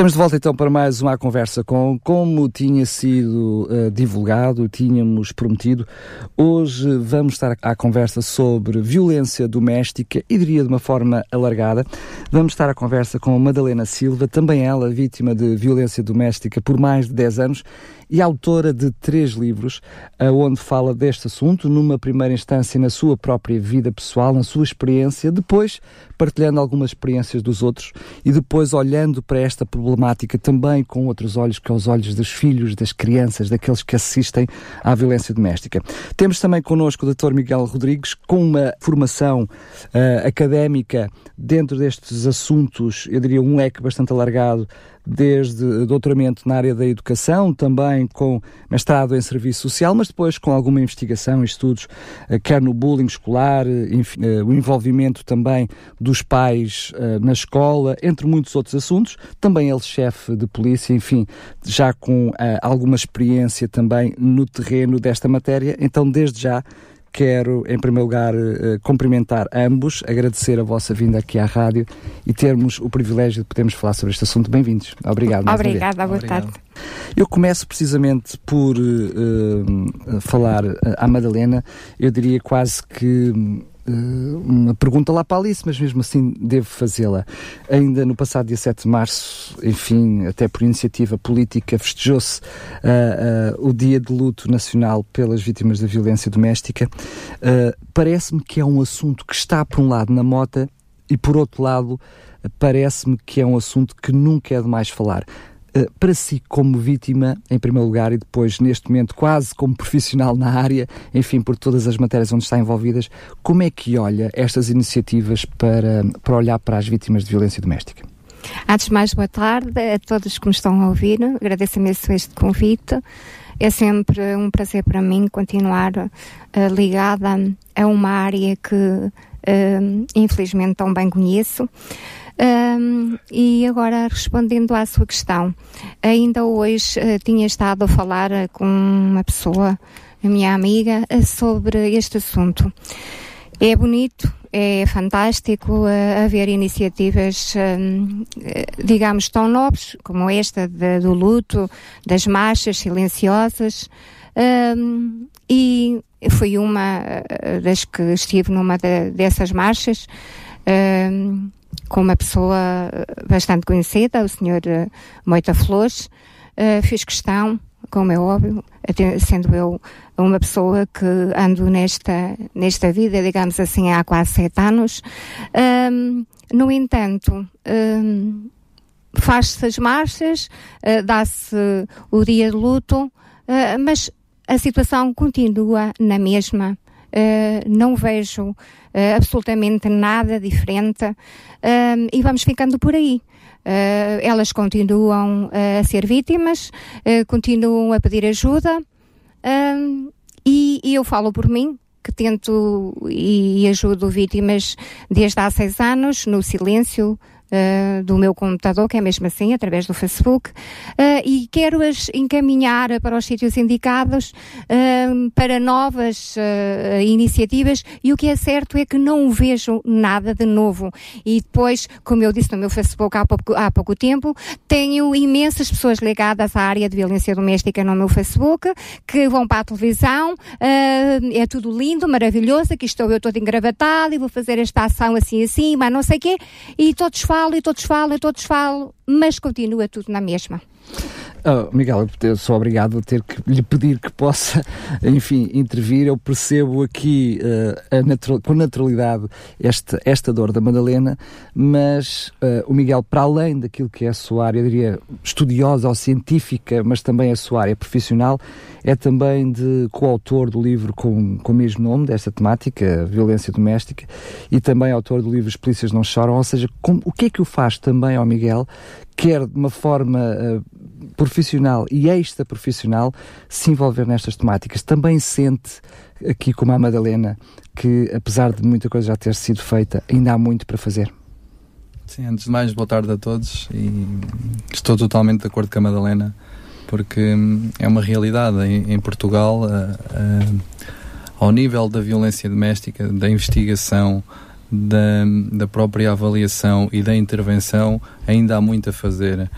Estamos de volta então para mais uma conversa com, como tinha sido uh, divulgado, tínhamos prometido. Hoje vamos estar à conversa sobre violência doméstica e diria de uma forma alargada. Vamos estar à conversa com Madalena Silva, também ela vítima de violência doméstica por mais de 10 anos e autora de três livros, onde fala deste assunto, numa primeira instância na sua própria vida pessoal, na sua experiência, depois partilhando algumas experiências dos outros e depois olhando para esta problemática também com outros olhos, que é os olhos dos filhos, das crianças, daqueles que assistem à violência doméstica. Temos também connosco o Dr. Miguel Rodrigues, com uma formação uh, académica dentro destes assuntos, eu diria um leque bastante alargado desde doutoramento na área da educação, também com mestrado em serviço social, mas depois com alguma investigação e estudos, eh, quer no bullying escolar, eh, enfim, eh, o envolvimento também dos pais na escola, entre muitos outros assuntos. Também ele chefe de polícia, enfim, já com alguma experiência também no terreno desta matéria. Então, desde já, Quero, em primeiro lugar, uh, cumprimentar ambos, agradecer a vossa vinda aqui à rádio e termos o privilégio de podermos falar sobre este assunto. Bem-vindos. Obrigado. Obrigada, boa tarde. Eu começo precisamente por uh, falar à Madalena, eu diria quase que eh, uma pergunta lá para Alice, mas mesmo assim devo fazê-la. Ainda no passado dia 7 de março, enfim, até por iniciativa política, festejou-se uh, uh, o Dia de Luto Nacional pelas Vítimas da Violência Doméstica. Uh, Parece-me que é um assunto que está, por um lado, na mota e, por outro lado, parece-me que é um assunto que nunca é demais falar. Eh, para si como vítima, em primeiro lugar, e depois, neste momento, quase como profissional na área, enfim, por todas as matérias onde está envolvidas, como é que olha estas iniciativas para, para olhar para as vítimas de violência doméstica? Antes de mais, boa tarde a todos que me estão a ouvir. Agradeço imenso este convite. É sempre um prazer para mim continuar uh, ligada a uma área que, uh, infelizmente, tão bem conheço. Um, e agora, respondendo à sua questão, ainda hoje uh, tinha estado a falar uh, com uma pessoa, a minha amiga, uh, sobre este assunto. É bonito, é fantástico haver iniciativas, digamos, tão nobres como esta de, do luto, das marchas silenciosas. Um, e fui uma das que estive numa de, dessas marchas. Com uma pessoa eh, bastante conhecida, o Sr. Eh, Moita Flores. Uh, fiz questão, como é óbvio, sendo eu uma pessoa que ando nesta, nesta vida, digamos assim, há quase sete anos. No entanto, faz-se as marchas, dá-se o dia de luto, mas a situação continua na mesma. Não vejo uh, absolutamente nada diferente uh, e vamos ficando por aí. elas continuam a ser vítimas, continuam a pedir ajuda e, e eu falo por mim, que tento e ajudo vítimas desde há seis anos, no silêncio, uh, do meu computador, que é mesmo assim, através do Facebook, uh, e quero-as encaminhar para os sítios indicados uh, para novas iniciativas e o que é certo é que não vejo nada de novo. E depois, como eu disse no meu Facebook há pouco, há pouco tempo, tenho imensas pessoas ligadas à área de violência doméstica no meu Facebook, que vão para a televisão, é tudo lindo, maravilhoso, aqui estou eu todo engravatado e vou fazer esta ação assim assim, mas não sei o quê, e todos falam falo e todos falam e todos falam, mas continua tudo na mesma. Oh, Miguel, eu sou obrigado a ter que lhe pedir que possa, enfim, intervir. Eu percebo aqui uh, natural, com naturalidade esta, esta dor da Madalena, mas uh, o Miguel, para além daquilo que é a sua área, eu diria, estudiosa ou científica, mas também a sua área profissional, é também de coautor do livro com, com o mesmo nome, desta temática, violência doméstica, e também autor do livro As Polícias Não Choram. Ou seja, o que é que o faz também ao Miguel, quer de uma forma uh, profissional e extra-profissional, se envolver nestas temáticas? Também sente, aqui como a Madalena, que apesar de muita coisa já ter sido feita, ainda há muito para fazer? Sim, antes de mais, boa tarde a todos e estou totalmente de acordo com a Madalena porque hum, é uma realidade em, em Portugal ao nível da violência doméstica, da investigação, da, da própria avaliação e da intervenção ainda há muito a fazer.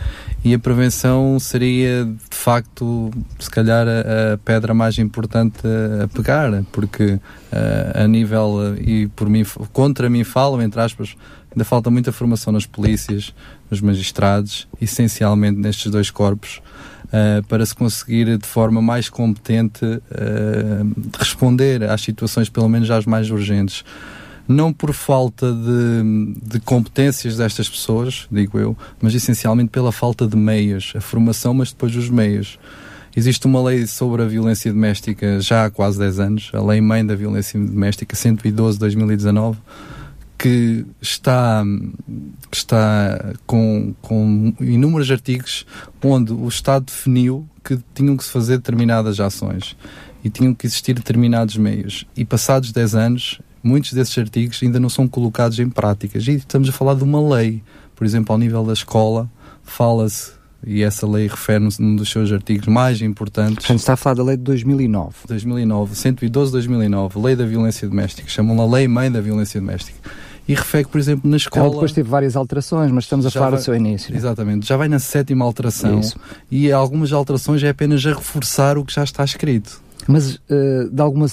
E a prevenção seria, de facto, se calhar a, a pedra mais importante a, a pegar, porque a, a nível, e por mim, contra mim falam, entre aspas, ainda falta muita formação nas polícias, nos magistrados, essencialmente nestes dois corpos, uh, para se conseguir de forma mais competente uh, responder às situações, pelo menos às mais urgentes não por falta de, de, competências destas pessoas, digo eu, mas essencialmente pela falta de meios, a formação, mas depois os meios. Existe uma lei sobre a violência doméstica já há quase 10 anos, a Lei Mãe da Violência Doméstica 112 2019, que está, que está com, com inúmeros artigos onde o Estado definiu que tinham que se fazer determinadas ações e tinham que existir determinados meios. E passados 10 anos, muitos desses artigos ainda não são colocados em práticas. E estamos a falar de uma lei. Por exemplo, ao nível da escola, fala-se, e essa lei refere-nos num dos seus artigos mais importantes. Gente está a falar da lei de 2009. 2009, 112-2009, Lei da Violência Doméstica. Chamam-la Lei Mãe da Violência Doméstica. E refere por exemplo, na escola. Ela depois teve várias alterações, mas estamos a falar vai, do seu início. Exatamente. Já vai na sétima alteração. Isso. E algumas alterações é apenas a reforçar o que já está escrito. Mas, uh, de alguma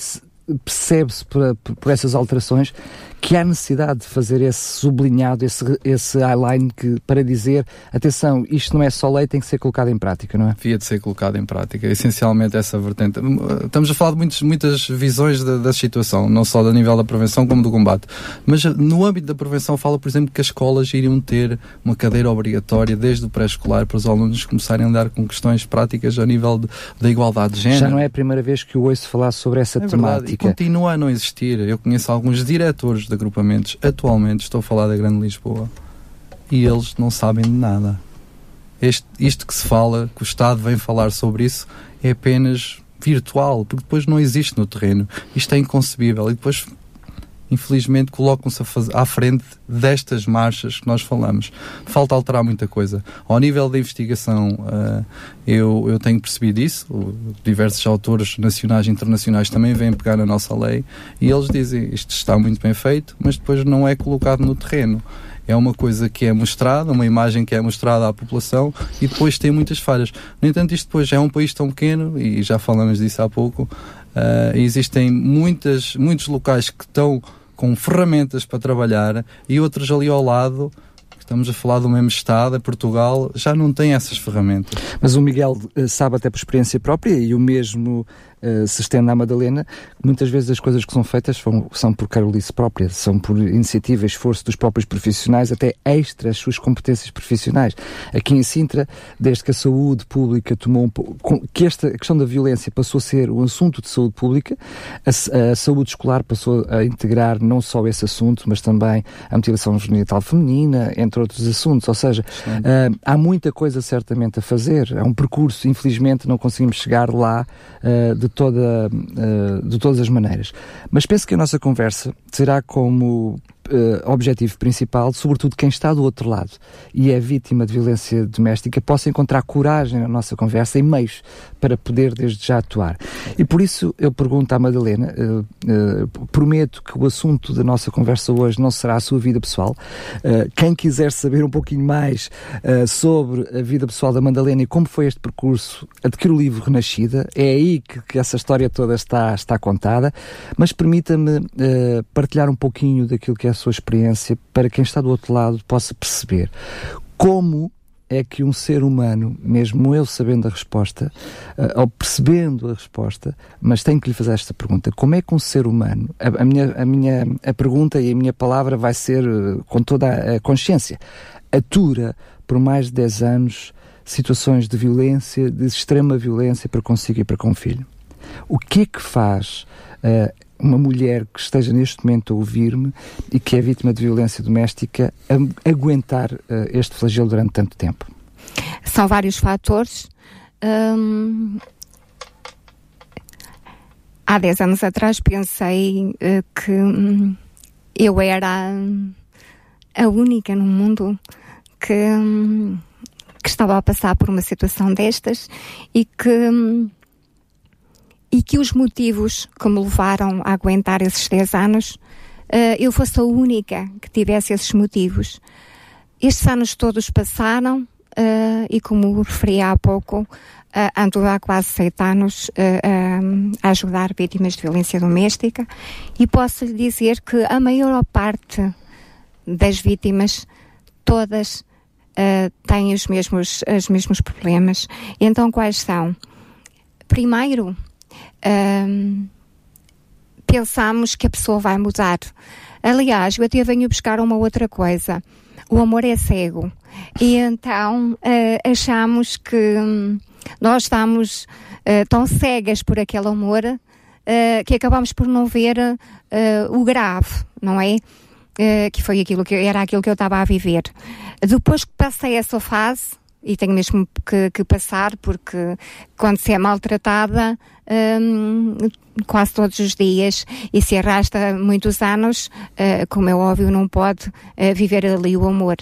percebe-se por, por, essas alterações que há necessidade de fazer esse sublinhado, esse, esse highline que, para dizer, atenção, isto não é só lei, tem que ser colocado em prática, não é? Devia de ser colocado em prática, essencialmente essa vertente. Estamos a falar de muitos, muitas visões da, da situação, não só do nível da prevenção como do combate, mas no âmbito da prevenção fala, por exemplo, que as escolas iriam ter uma cadeira obrigatória desde o pré-escolar para os alunos começarem a andar com questões práticas a nível da igualdade de género. Já não é a primeira vez que eu ouço falar sobre essa é temática. Verdade. Continua a não existir. Eu conheço alguns diretores de agrupamentos, atualmente estou a falar da Grande Lisboa, e eles não sabem de nada. Este, isto que se fala, que o Estado vem falar sobre isso, é apenas virtual, porque depois não existe no terreno. Isto é inconcebível. E depois infelizmente colocam-se à frente destas marchas que nós falamos. Falta alterar muita coisa. Ao nível da investigação, uh, eu, eu tenho percebido isso, diversos autores nacionais e internacionais também vêm pegar na nossa lei e eles dizem isto está muito bem feito, mas depois não é colocado no terreno é uma coisa que é mostrada, uma imagem que é mostrada à população e depois tem muitas falhas. No entanto, isto depois é um país tão pequeno e já falamos disso há pouco. Uh, existem muitas, muitos locais que estão com ferramentas para trabalhar e outros ali ao lado estamos a falar do mesmo Estado, Portugal, já não tem essas ferramentas. Mas o Miguel eh, sabe até por experiência própria e o mesmo uh, se estende à Madalena, muitas vezes as coisas que são feitas são, são por carolice própria, são por iniciativa e esforço dos próprios profissionais, até extra as suas competências profissionais. Aqui em Sintra, desde que a saúde pública tomou um, que esta questão da violência passou a ser um assunto de saúde pública, a, a saúde escolar passou a integrar não só esse assunto, mas também a mutilação genital feminina, entre outros assuntos. Ou seja, uh, há muita coisa certamente a fazer. É um percurso, infelizmente, não conseguimos chegar lá uh, de toda, uh, de todas as maneiras. Mas penso que a nossa conversa será como uh, objetivo principal, sobretudo quem está do outro lado e é vítima de violência doméstica, possa encontrar coragem na nossa conversa e meios para poder desde já atuar. E por isso eu pergunto à Madalena, uh, uh, prometo que o assunto da nossa conversa hoje não será a sua vida pessoal. quem quiser saber um pouquinho mais sobre a vida pessoal da Madalena e como foi este percurso, adquira o livro Renascida. É aí que, que essa história toda está, está contada. Mas permita-me partilhar um pouquinho daquilo que é sua experiência para quem está do outro lado possa perceber como é que um ser humano, mesmo eu sabendo a resposta, uh, ou percebendo a resposta, mas tenho que lhe fazer esta pergunta: como é que um ser humano, a, a minha, a minha a pergunta e a minha palavra vai ser uh, com toda a consciência, atura por mais de 10 anos situações de violência, de extrema violência para consigo e para com o filho? O que é que faz uh, uma mulher que esteja neste momento a ouvir-me e que é vítima de violência doméstica aguentar uh, este flagelo durante tanto tempo? São vários fatores. Hum, há 10 anos atrás pensei uh, que hum, eu era a única no mundo que, hum, que estava a passar por uma situação destas e que hum, e que os motivos que me levaram a aguentar esses 10 anos, uh, eu fosse a única que tivesse esses motivos. Estes anos todos passaram uh, e, como referi há pouco, uh, ando há quase sete anos uh, a ajudar vítimas de violência doméstica e posso lhe dizer que a maior parte das vítimas, todas têm os mesmos, os mesmos problemas. Então, quais são? Primeiro, pensamos que a pessoa vai mudar. Aliás, eu até venho buscar uma outra coisa o amor é cego. E então uh, achamos que um, nós estamos uh, tão cegas por aquele amor uh, que acabamos por não ver o grave, não é? que foi aquilo que era aquilo que eu estava a viver. Depois que passei essa fase, e tenho mesmo que, que, passar porque quando se é maltratada um, quase todos os dias e se arrasta muitos anos, uh, como é óbvio, não pode uh, viver ali o amor.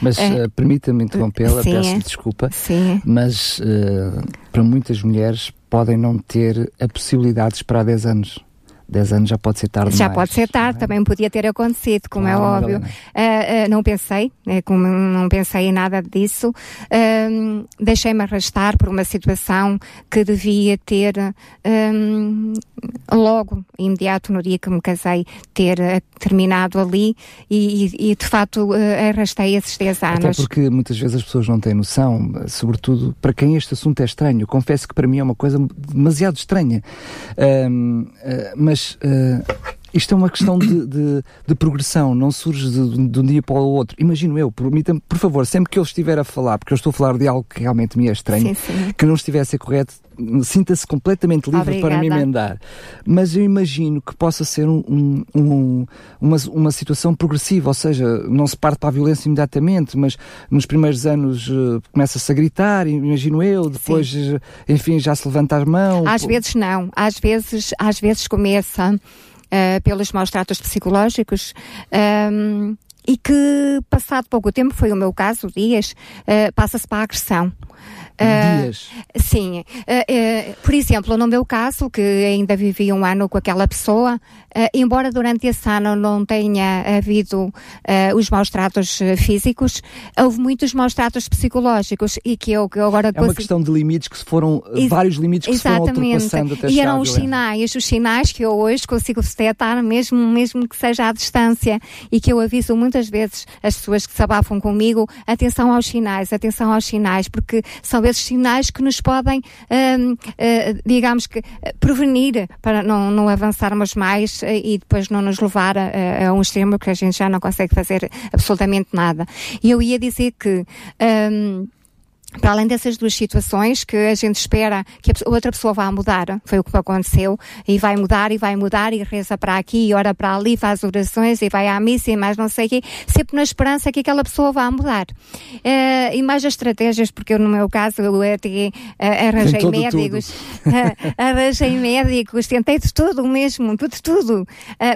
Mas uh, permita-me interrompê-la, peço desculpa, sim. mas para muias mulheres podem não ter a possibilidade de esperar 10 anos. 10 anos já pode ser tarde Já demais, pode ser tarde, é? também podia ter acontecido, como é claro, é óbvio. Uh, uh, não pensei, uh, como não pensei em nada disso. Deixei-me arrastar por uma situação que devia ter logo, imediato, no dia que me casei, ter terminado ali e, e, de facto arrastei esses 10 anos. Até porque muitas vezes as pessoas não têm noção, sobretudo para quem este assunto é estranho. Confesso que para mim é uma coisa demasiado estranha. mas mas uh, isto é uma questão de, de, de progressão, não surge de, de, um dia para o outro. Imagino eu, permita-me, por favor, sempre que eu estiver a falar, porque eu estou a falar de algo que realmente me é estranho, sim, sim. que não estiver a correto, sinta-se completamente livre Obrigada. para me emendar. Mas eu imagino que possa ser um, um, uma, uma situação progressiva, ou seja, não se parte para a violência imediatamente, mas nos primeiros anos uh, começa-se a gritar, imagino eu, depois, uh, enfim, já se levanta as mãos. Às vezes não, às vezes, às vezes começa uh, pelos maus tratos psicológicos. Um, e que, passado pouco tempo, foi o meu caso, dias, uh, passa-se para a agressão. Uh, dias. Sim. Uh, uh, por exemplo, no meu caso, que ainda vivi um ano com aquela pessoa, embora durante esse ano não tenha havido os maus tratos físicos, houve muitos maus tratos psicológicos e que eu, que agora... É uma questão de limites que se foram, Ex vários limites que exatamente. se foram ultrapassando até E eram os sinais, os sinais que eu hoje consigo detectar mesmo, mesmo que seja à distância e que eu aviso muitas vezes as pessoas que se abafam comigo, atenção aos sinais, atenção aos sinais, porque são esses sinais que nos podem, uh, uh, digamos que, prevenir para não, não avançarmos mais uh, e depois não nos levar a, a, um extremo que a gente já não consegue fazer absolutamente nada. E eu ia dizer que. Um, para além dessas duas situações que a gente espera que a outra pessoa vá mudar, foi o que aconteceu, e vai mudar, e vai mudar, e reza para aqui, e ora para ali, faz orações, e vai à missa, e mais não sei o quê, sempre na esperança que aquela pessoa vá mudar. Uh, e mais as estratégias, porque eu, no meu caso, eu até uh, arranjei médicos, uh, arranjei médicos, tentei de tudo mesmo, de tudo,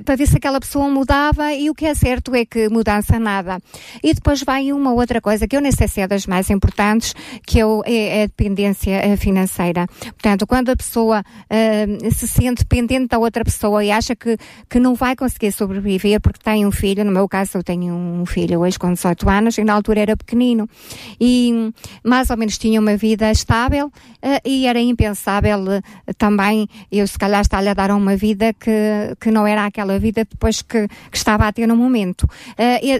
para ver se aquela pessoa mudava, e o que é certo é que mudança nada. E depois vai uma outra coisa, que eu nem sei se é das mais importantes, que é, o, é, é a dependência eh, financeira. Portanto, quando a pessoa uh, se sente dependente da outra pessoa e acha que, que não vai conseguir sobreviver porque tem um filho, no meu caso eu tenho um filho hoje com 18 anos e na altura era pequenino e mais ou menos tinha uma vida estável uh, e era impensável uh, também eu se calhar estar-lhe a dar uma vida que, que não era aquela vida depois que, que estava a ter no momento.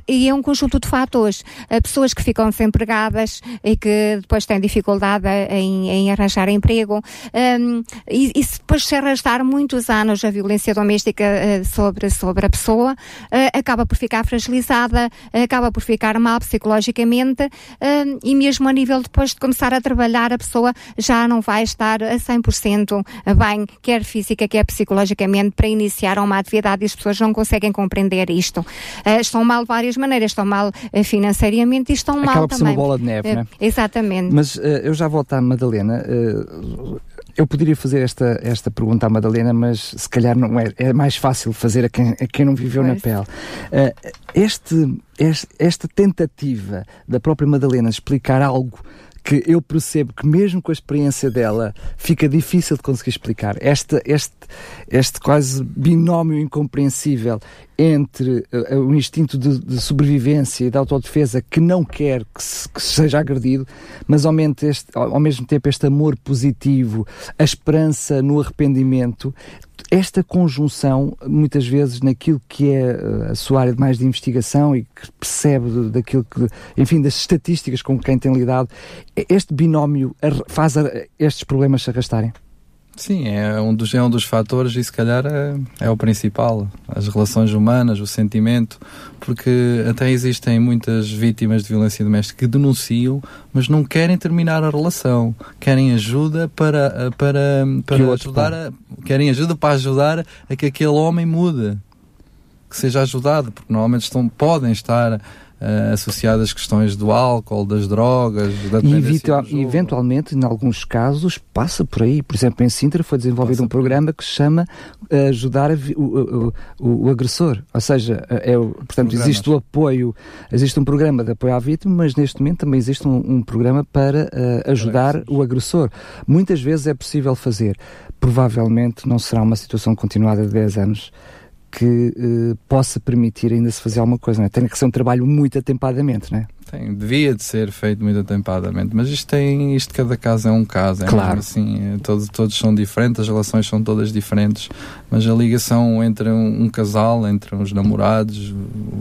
E, é um conjunto de fatores. pessoas que ficam desempregadas e que depois têm dificuldade em, em arranjar emprego. Um, e, e depois se arrastar muitos anos a violência doméstica uh, sobre, sobre a pessoa, uh, acaba por ficar fragilizada, acaba por ficar mal psicologicamente uh, e mesmo a nível depois de começar a trabalhar, a pessoa já não vai estar a 100% bem, quer física, quer psicologicamente, para iniciar uma atividade e as pessoas não conseguem compreender isto. Uh, estão mal de várias maneiras, estão mal financeiramente e estão Acaba mal por também. Ser uma bola de neve, uh, né? Exatamente. Mas uh, eu já volto à Madalena. Uh, Eu poderia fazer esta, esta pergunta à Madalena, mas se calhar não é, é mais fácil fazer a quem, a quem não viveu pois. na pele. Uh, este, este, esta tentativa da própria Madalena explicar algo que eu percebo que mesmo com a experiência dela fica difícil de conseguir explicar. Este, este, este quase binómio incompreensível entre uh, o instinto de, de, sobrevivência e de autodefesa que não quer que, se, que seja agredido, mas ao, este, ao mesmo tempo este amor positivo, a esperança no arrependimento, esta conjunção, muitas vezes, naquilo que é eh, a sua área mais de investigação e que percebe daquilo que, enfim, das estatísticas com quem tem lidado, este binómio faz estes problemas se arrastarem? Sim, é um dos, é um dos fatores e se calhar é, é, o principal. As relações humanas, o sentimento, porque até existem muitas vítimas de violência doméstica que denunciam, mas não querem terminar a relação. Querem ajuda para, para, para ajudar a, querem ajuda para ajudar a que aquele homem mude. Que seja ajudado, porque normalmente estão, podem estar uh, associadas às questões do álcool, das drogas, da E eventualmente, em alguns casos, passa por aí. Por exemplo, em Sintra foi desenvolvido passa um programa que se chama uh, Ajudar o, o, o, Agressor. Ou seja, eh, é, portanto, Programas. existe o apoio, existe um programa de apoio à vítima, mas neste momento também existe um, um programa para uh, ajudar o agressor. Muitas vezes é possível fazer. Provavelmente não será uma situação continuada de 10 anos que uh, possa permitir ainda se fazer alguma coisa. Não é? Tem que ser um trabalho muito atempadamente, não é? Tem, devia de ser feito muito atempadamente, mas isto tem, isto cada caso é um caso, é claro. assim, é, todos, todos são diferentes, as relações são todas diferentes, mas a ligação entre um, um casal, entre os namorados,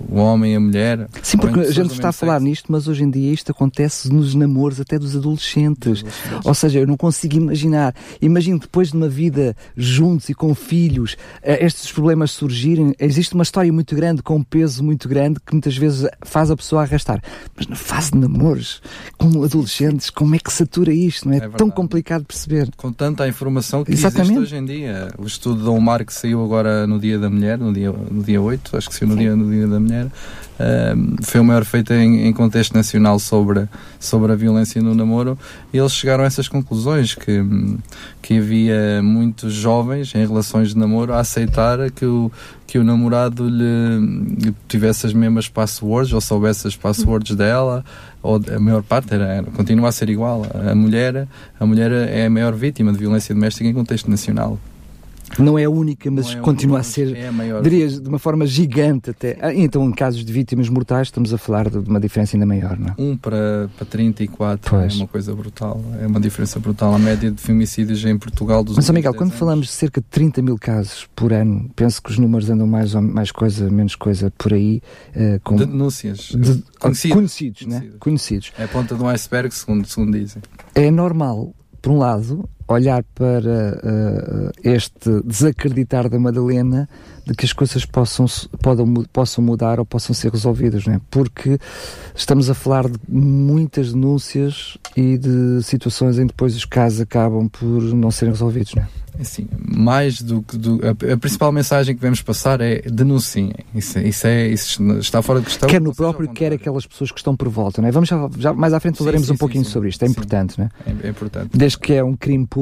o homem e a mulher. Sim, porque a gente está a falar sexo. nisto, mas hoje em dia isto acontece nos namoros até dos adolescentes. adolescentes. Ou seja, eu não consigo imaginar. Imagino depois de uma vida juntos e com filhos, eh, estes problemas surgirem, existe uma história muito grande, com um peso muito grande, que muitas vezes faz a pessoa arrastar. Mas na fase de namoros, com adolescentes, como é que satura isto? Não é, é tão complicado de perceber. Com tanta informação que Exatamente. existe hoje em dia. O estudo da Omar que saiu agora no Dia da Mulher, no dia, no dia 8, acho que saiu no dia, no dia da Mulher, uh, foi o maior feito em, em, contexto nacional sobre, sobre a violência no namoro e eles chegaram a essas conclusões que, que havia muitos jovens em relações de namoro a aceitar que o, que o namorado lhe tivesse as mesmas passwords ou soubesse as passwords dela ou a maior parte era, era, continua a ser igual. A mulher a mulher é a maior vítima de violência doméstica em contexto nacional não é a única, mas é continua a ser, é a dirias, de uma forma gigante até. Ah, então, em casos de vítimas mortais, estamos a falar de uma diferença ainda maior, não é? Um para, para 34 pois. é uma coisa brutal. É uma diferença brutal. A média de femicídios em Portugal dos Mas, Miguel, quando anos. falamos de cerca de 30 mil casos por ano, penso que os números andam mais, mais coisa, menos coisa por aí. Uh, com de denúncias. De, conhecidos, conhecidos, né? conhecidos. É a ponta de um iceberg, segundo, segundo dizem. É normal, por um lado, olhar para uh, este desacreditar da Madalena de que as coisas possam, podam, possam mudar ou possam ser resolvidas, não é? Porque estamos a falar de muitas denúncias e de situações em que depois os casos acabam por não serem resolvidos, não é? Assim, mais do que. Do, a, a, principal mensagem que devemos passar é denunciem. Isso, isso, é, isso está fora de questão. Quer no próprio, quer aquelas pessoas que estão por volta. Não é? Vamos já, já mais à frente falaremos sim, sim, um pouquinho sim, sobre isto. É importante, não é? é? É, importante. Desde que é um crime público,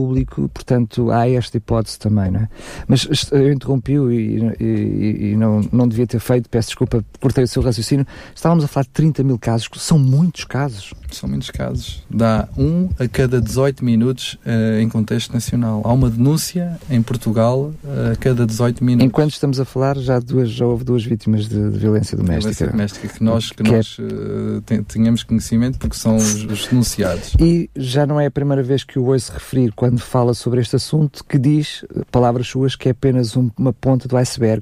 portanto, há esta hipótese também, não é? Mas eu interrompi-o e, e, e, não, não devia ter feito, peço desculpa, cortei o seu raciocínio. Estávamos a falar de 30 mil casos, são muitos casos. São muitos casos. Dá um a cada 18 minutos uh, em contexto nacional. Há uma denúncia em Portugal uh, a cada 18 minutos. Enquanto estamos a falar, já, duas, já houve duas vítimas de, de violência doméstica. Violência doméstica que nós, que, que é nós uh, tenhamos conhecimento porque são os, os, denunciados. E já não é a primeira vez que o ouço referir quando fala sobre este assunto que diz, palavras suas, que é apenas um, uma ponta do iceberg.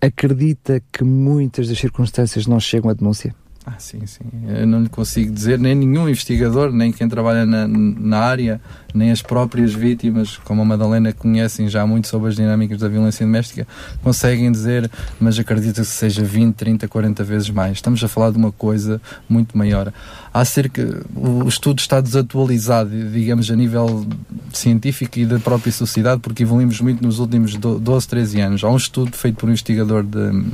Acredita que muitas das circunstâncias não chegam à denúncia? Ah, sim, sim. Eu não lhe consigo dizer, nem nenhum investigador, nem quem trabalha na, na área, nem as próprias vítimas, como a Madalena, conhecem já muito sobre as dinâmicas da violência doméstica, conseguem dizer, mas acredito que seja 20, 30, 40 vezes mais. Estamos a falar de uma coisa muito maior. Há cerca. O estudo está desatualizado, digamos, a nível científico e da própria sociedade, porque evoluímos muito nos últimos 12, 13 anos. Há um estudo feito por um investigador de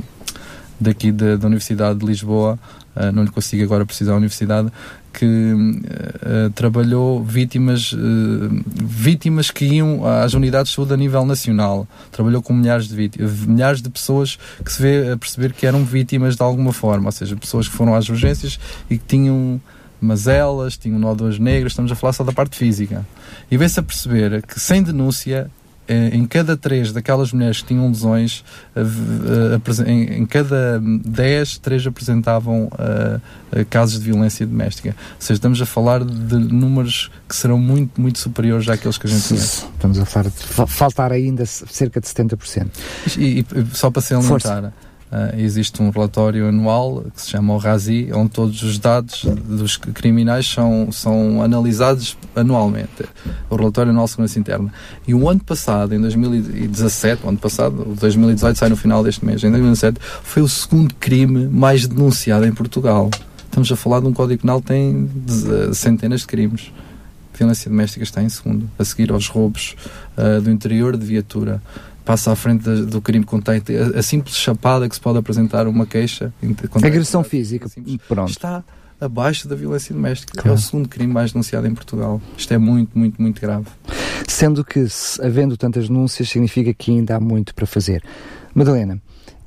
daqui da, da Universidade de Lisboa, uh, não lhe consigo agora precisar a universidade, que uh, trabalhou vítimas, vítimas que iam às unidades de saúde a nível nacional. Trabalhou com milhares de vítimas, milhares de pessoas que se vê a perceber que eram vítimas de alguma forma, ou seja, pessoas que foram às urgências e que tinham mazelas, tinham nódulas negras, estamos a falar só da parte física. E vê-se a perceber que sem denúncia em cada três daquelas mulheres que tinham lesões, eh, eh, em cada dez, três apresentavam casos de violência doméstica. Ou seja, estamos a falar de números que serão muito, muito superiores àqueles que a gente conhece. Estamos a falar de faltar ainda cerca de 70%. E, e só para se alimentar. Uh, existe um relatório anual que se chama o RASI, onde todos os dados dos criminais são, são analisados anualmente. O relatório anual de segurança interna. E o ano passado, em 2017, o ano passado, o 2018 sai no final deste mês, em 2017, foi o segundo crime mais denunciado em Portugal. Estamos a falar de um Código Penal que tem centenas de crimes. violência doméstica está em segundo, a seguir aos roubos uh, do interior de viatura passa à frente do crime contém a, a, simples chapada que se pode apresentar uma queixa. Agressão física, simples, pronto. Está abaixo da violência doméstica. Claro. É o segundo crime mais denunciado em Portugal. Isto é muito, muito, muito grave. Sendo que, havendo tantas denúncias, significa que ainda há muito para fazer. Madalena,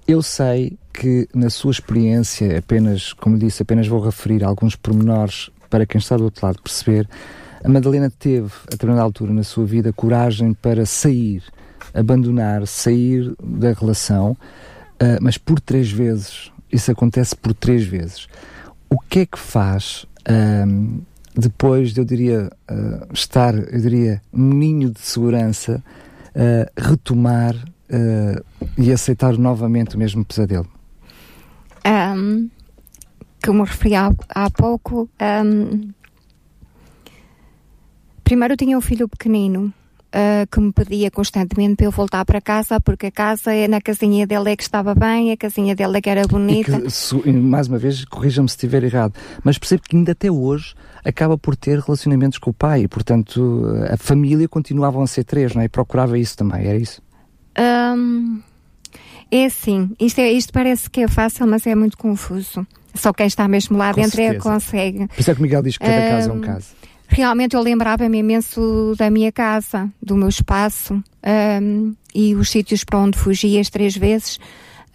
eu sei que na sua experiência, apenas, como disse, apenas vou referir alguns pormenores para quem está do outro lado perceber. A Madalena teve, a determinada altura na sua vida, coragem para sair abandonar, sair da relação, uh, mas por três vezes. Isso acontece por três vezes. O que é que faz uh, depois de, eu diria, uh, estar, eu diria, um ninho de segurança, retomar e aceitar novamente o mesmo pesadelo? Um, como referi há, há pouco, um, primeiro tinha um filho pequenino uh, que me pedia constantemente para eu voltar para casa, porque a casa é na casinha dele é que estava bem, a casinha dele é que era bonita. Que, mais uma vez, corrija-me se estiver errado, mas percebo que ainda até hoje acaba por ter relacionamentos com o pai e, portanto, a família continuavam a ser três, não é? E procurava isso também, era isso? Um, é assim, isto, é, isto parece que é fácil, mas é muito confuso. Só quem está mesmo lá com dentro é que consegue. Por isso é que o Miguel diz que cada um, caso é um caso realmente eu lembrava-me imenso da minha casa, do meu espaço um, e os sítios para onde fugi as três vezes.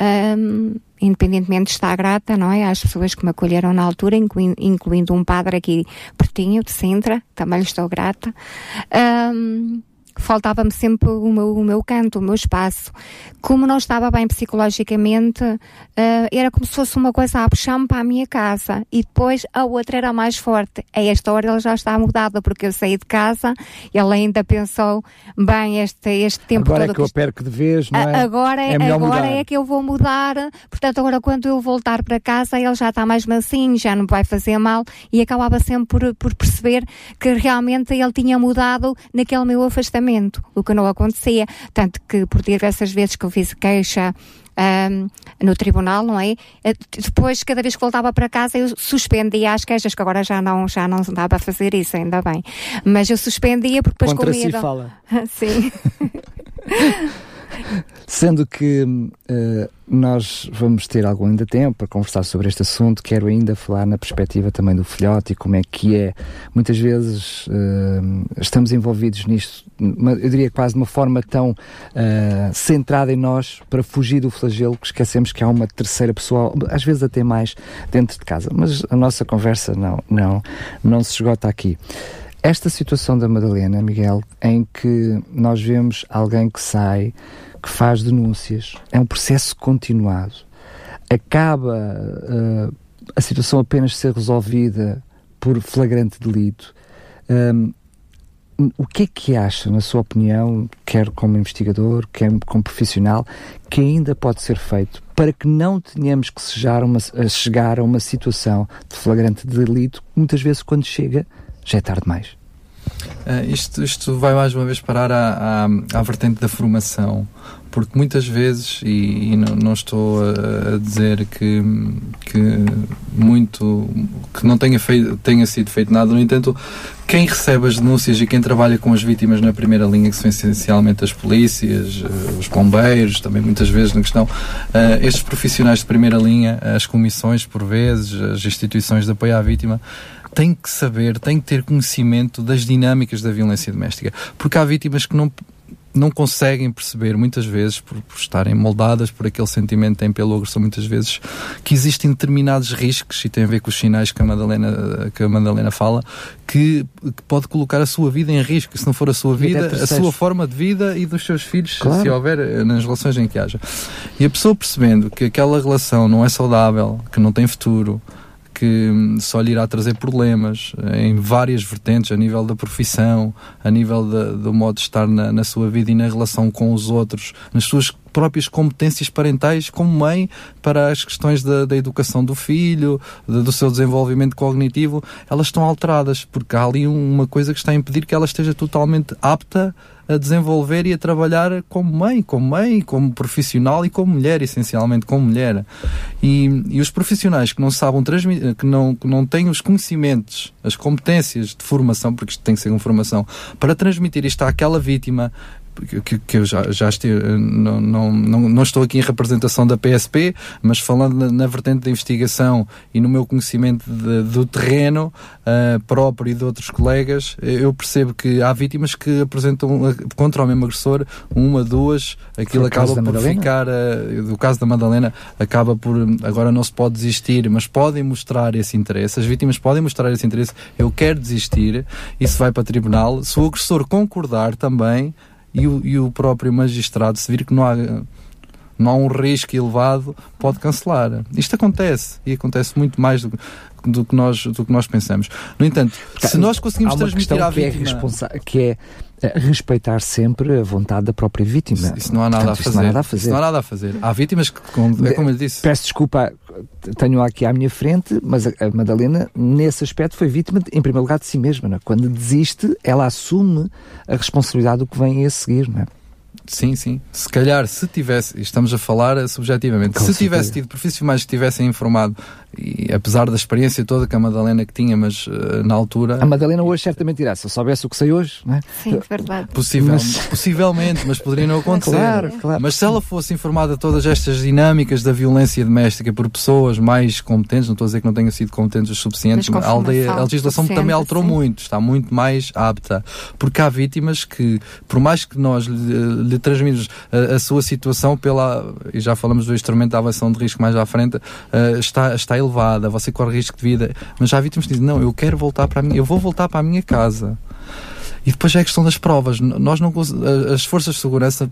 Um, independentemente de estar grata, não é? Às pessoas que me acolheram na altura, incluindo, um padre aqui pertinho, de Sintra, também lhe estou grata. Um, faltava-me sempre o meu, o meu canto, o meu espaço. Como não estava bem psicologicamente, uh, era como se fosse uma coisa a puxar-me para a minha casa e depois a outra era mais forte. A esta hora ele já está mudado porque eu saí de casa, ele ainda pensou, bem, este, este tempo agora todo... é que eu perco de vez, não é? Agora, é, é agora é que eu vou mudar, portanto agora quando eu voltar para casa ele já está mais mansinho, já não vai fazer mal e acabava sempre por, por perceber que realmente ele tinha mudado naquele meu afastamento o que não acontecia. Tanto que por diversas vezes que eu fiz queixa um, no tribunal, não é? Eh, depois, cada vez que voltava para casa, eu suspendia as queixas, que agora já não, já não dá para fazer isso, ainda bem. Mas eu suspendia porque depois Contra com medo... si fala. Sim. Sendo que uh, nós vamos ter algum ainda tempo para conversar sobre este assunto, quero ainda falar na perspectiva também do filhote e como é que é. Muitas vezes uh, estamos envolvidos nisto, eu diria quase de uma forma tão uh, centrada em nós para fugir do flagelo que esquecemos que há uma terceira pessoa, às vezes até mais, dentro de casa. Mas a nossa conversa não, não, não se esgota aqui. Esta situação da Madalena, Miguel, em que nós vemos alguém que sai, que faz denúncias, é um processo continuado. Acaba uh, a situação apenas ser resolvida por flagrante delito. Um, o que é que acha, na sua opinião, quer como investigador, quer como profissional, que ainda pode ser feito para que não tenhamos que uma, a chegar a uma situação de flagrante delito, muitas vezes quando chega já é tarde demais. Uh, isto, isto vai mais uma vez parar à, à, à, vertente da formação, porque muitas vezes, e, e não, não, estou a, a, dizer que, que muito que não tenha, feito, tenha sido feito nada, no entanto, quem recebe as denúncias e quem trabalha com as vítimas na primeira linha, que são essencialmente as polícias, eh, os bombeiros, também muitas vezes na questão, uh, estes profissionais de primeira linha, as comissões, por vezes, as instituições de apoio à vítima, têm que saber, têm que ter conhecimento das dinâmicas da violência doméstica, porque há vítimas que não não conseguem perceber, muitas vezes, por, por, estarem moldadas por aquele sentimento que têm pelo agressor, muitas vezes, que existem determinados riscos, e tem a ver com os sinais que a Madalena, que a Madalena fala, que, que pode colocar a sua vida em risco, se não for a sua vida, a sua forma de vida e dos seus filhos, claro. se houver, eh, nas relações em que haja. E a pessoa percebendo que aquela relação não é saudável, que não tem futuro, que só lhe irá trazer problemas eh, em várias vertentes, a nível da profissão, a nível do modo de estar na, na sua vida e na relação com os outros, nas suas próprias competências parentais como mãe para as questões da, da educação do filho, de, do seu desenvolvimento cognitivo, elas estão alteradas, porque há ali uma coisa que está a impedir que ela esteja totalmente apta a desenvolver e a trabalhar como mãe, como mãe, como profissional e como mulher, essencialmente como mulher. E, e os profissionais que não sabem transmitir, que não, que não têm os conhecimentos, as competências de formação, porque isto tem que ser uma formação, para transmitir isto àquela vítima, que, que eu já, já estive, não, não, não, não, estou aqui em representação da PSP, mas falando na, na vertente da investigação e no meu conhecimento de, do terreno uh, próprio e de outros colegas, eu percebo que há vítimas que apresentam contra o mesmo agressor uma, duas, aquilo acaba por ficar, uh, do caso da Madalena, acaba por, agora não se pode desistir, mas podem mostrar esse interesse, as vítimas podem mostrar esse interesse, eu quero desistir, isso vai para tribunal, se o agressor concordar também, e o, e o próprio magistrado, se vir que não há, não há um risco elevado, pode cancelar. Isto acontece e acontece muito mais do, do que nós, do que nós pensamos. No entanto, se nós conseguimos transmitir à que é vítima... É que é respeitar sempre a vontade da própria vítima. Isso, isso não há nada Portanto, a fazer. Não há nada a fazer. Não há nada a fazer. Há vítimas que, como, é como disse. Peço desculpa, tenho aqui à minha frente, mas a, Madalena, nesse aspecto, foi vítima, em primeiro lugar, de si mesma. É? Quando desiste, ela assume a responsabilidade do que vem a seguir. Não é? Sim, sim. Se calhar, se tivesse, estamos a falar subjetivamente, Com se certeza. tivesse tido profissionais que tivessem informado, e apesar da experiência toda que a Madalena que tinha, mas uh, na altura. A Madalena hoje certamente dirá, se eu soubesse o que sei hoje, não é? Sim, verdade. Possivel, mas... Possivelmente, mas poderia não acontecer. Claro, claro. Mas se ela fosse informada de todas estas dinâmicas da violência doméstica por pessoas mais competentes, não estou a dizer que não tenham sido competentes o suficiente, a, aldeia, a legislação também alterou sim. muito, está muito mais apta. Porque há vítimas que, por mais que nós lhe, lhe transmitimos a, a, sua situação pela, e já falamos do instrumento da avaliação de risco mais à frente, uh, está, está elevada, você corre risco de vida. Mas já vítimas que dizem, não, eu quero voltar para a minha, eu vou voltar para a minha casa. E depois é a questão das provas. Nós não, as forças de segurança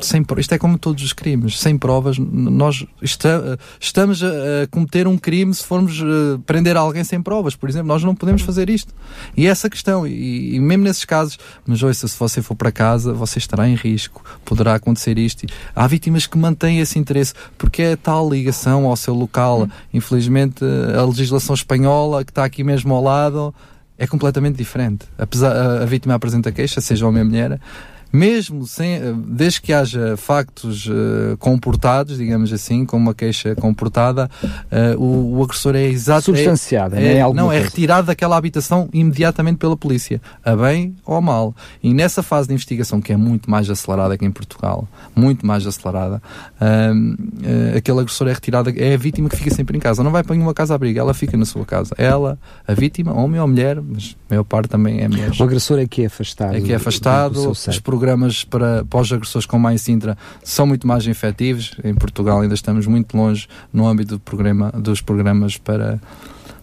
sem, isto é como todos os crimes, sem provas, nós está, estamos a, cometer um crime se formos uh, prender alguém sem provas, por exemplo, nós não podemos fazer isto. E é essa questão, e, e, mesmo nesses casos, mas ouça, se você for para casa, você estará em risco, poderá acontecer isto. Há vítimas que mantêm esse interesse, porque é tal ligação ao seu local. Hum. Infelizmente, a legislação espanhola, que está aqui mesmo ao lado, é completamente diferente. Apesar a, a vítima apresenta queixa, seja homem ou mulher, mesmo sem, eh, desde que haja factos uh, comportados, digamos assim, com uma queixa comportada, uh, o, o, agressor é exato. Substanciado, é, é, não, é retirado daquela habitação imediatamente pela polícia, a bem ou a mal. E nessa fase de investigação, que é muito mais acelerada que em Portugal, muito mais acelerada, uh, aquele agressor é retirado, é a vítima que fica sempre em casa. Não vai para nenhuma casa abrigo, ela fica na sua casa. Ela, a vítima, homem ou mulher, mas a maior parte também é mulher. O agressor é que é afastado. É que é afastado, do, do programas para pós-agressores com mais Sintra são muito mais efetivos. Em Portugal ainda estamos muito longe no âmbito do programa, dos programas para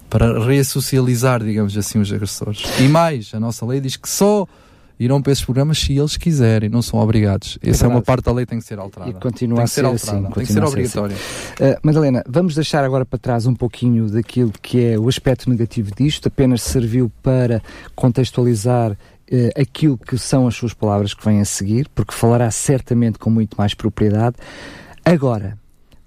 para ressocializar, digamos assim, os agressores. E mais, a nossa lei diz que só irão para esses programas se eles quiserem, não são obrigados. É Essa é uma parte da lei que tem que ser alterada. E continua a ser, ser assim, tem que ser obrigatória. Assim. Uh, Madalena, vamos deixar agora para trás um pouquinho daquilo que é o aspecto negativo disto, apenas serviu para contextualizar uh, aquilo que são as suas palavras que vêm a seguir, porque falará certamente com muito mais propriedade. Agora,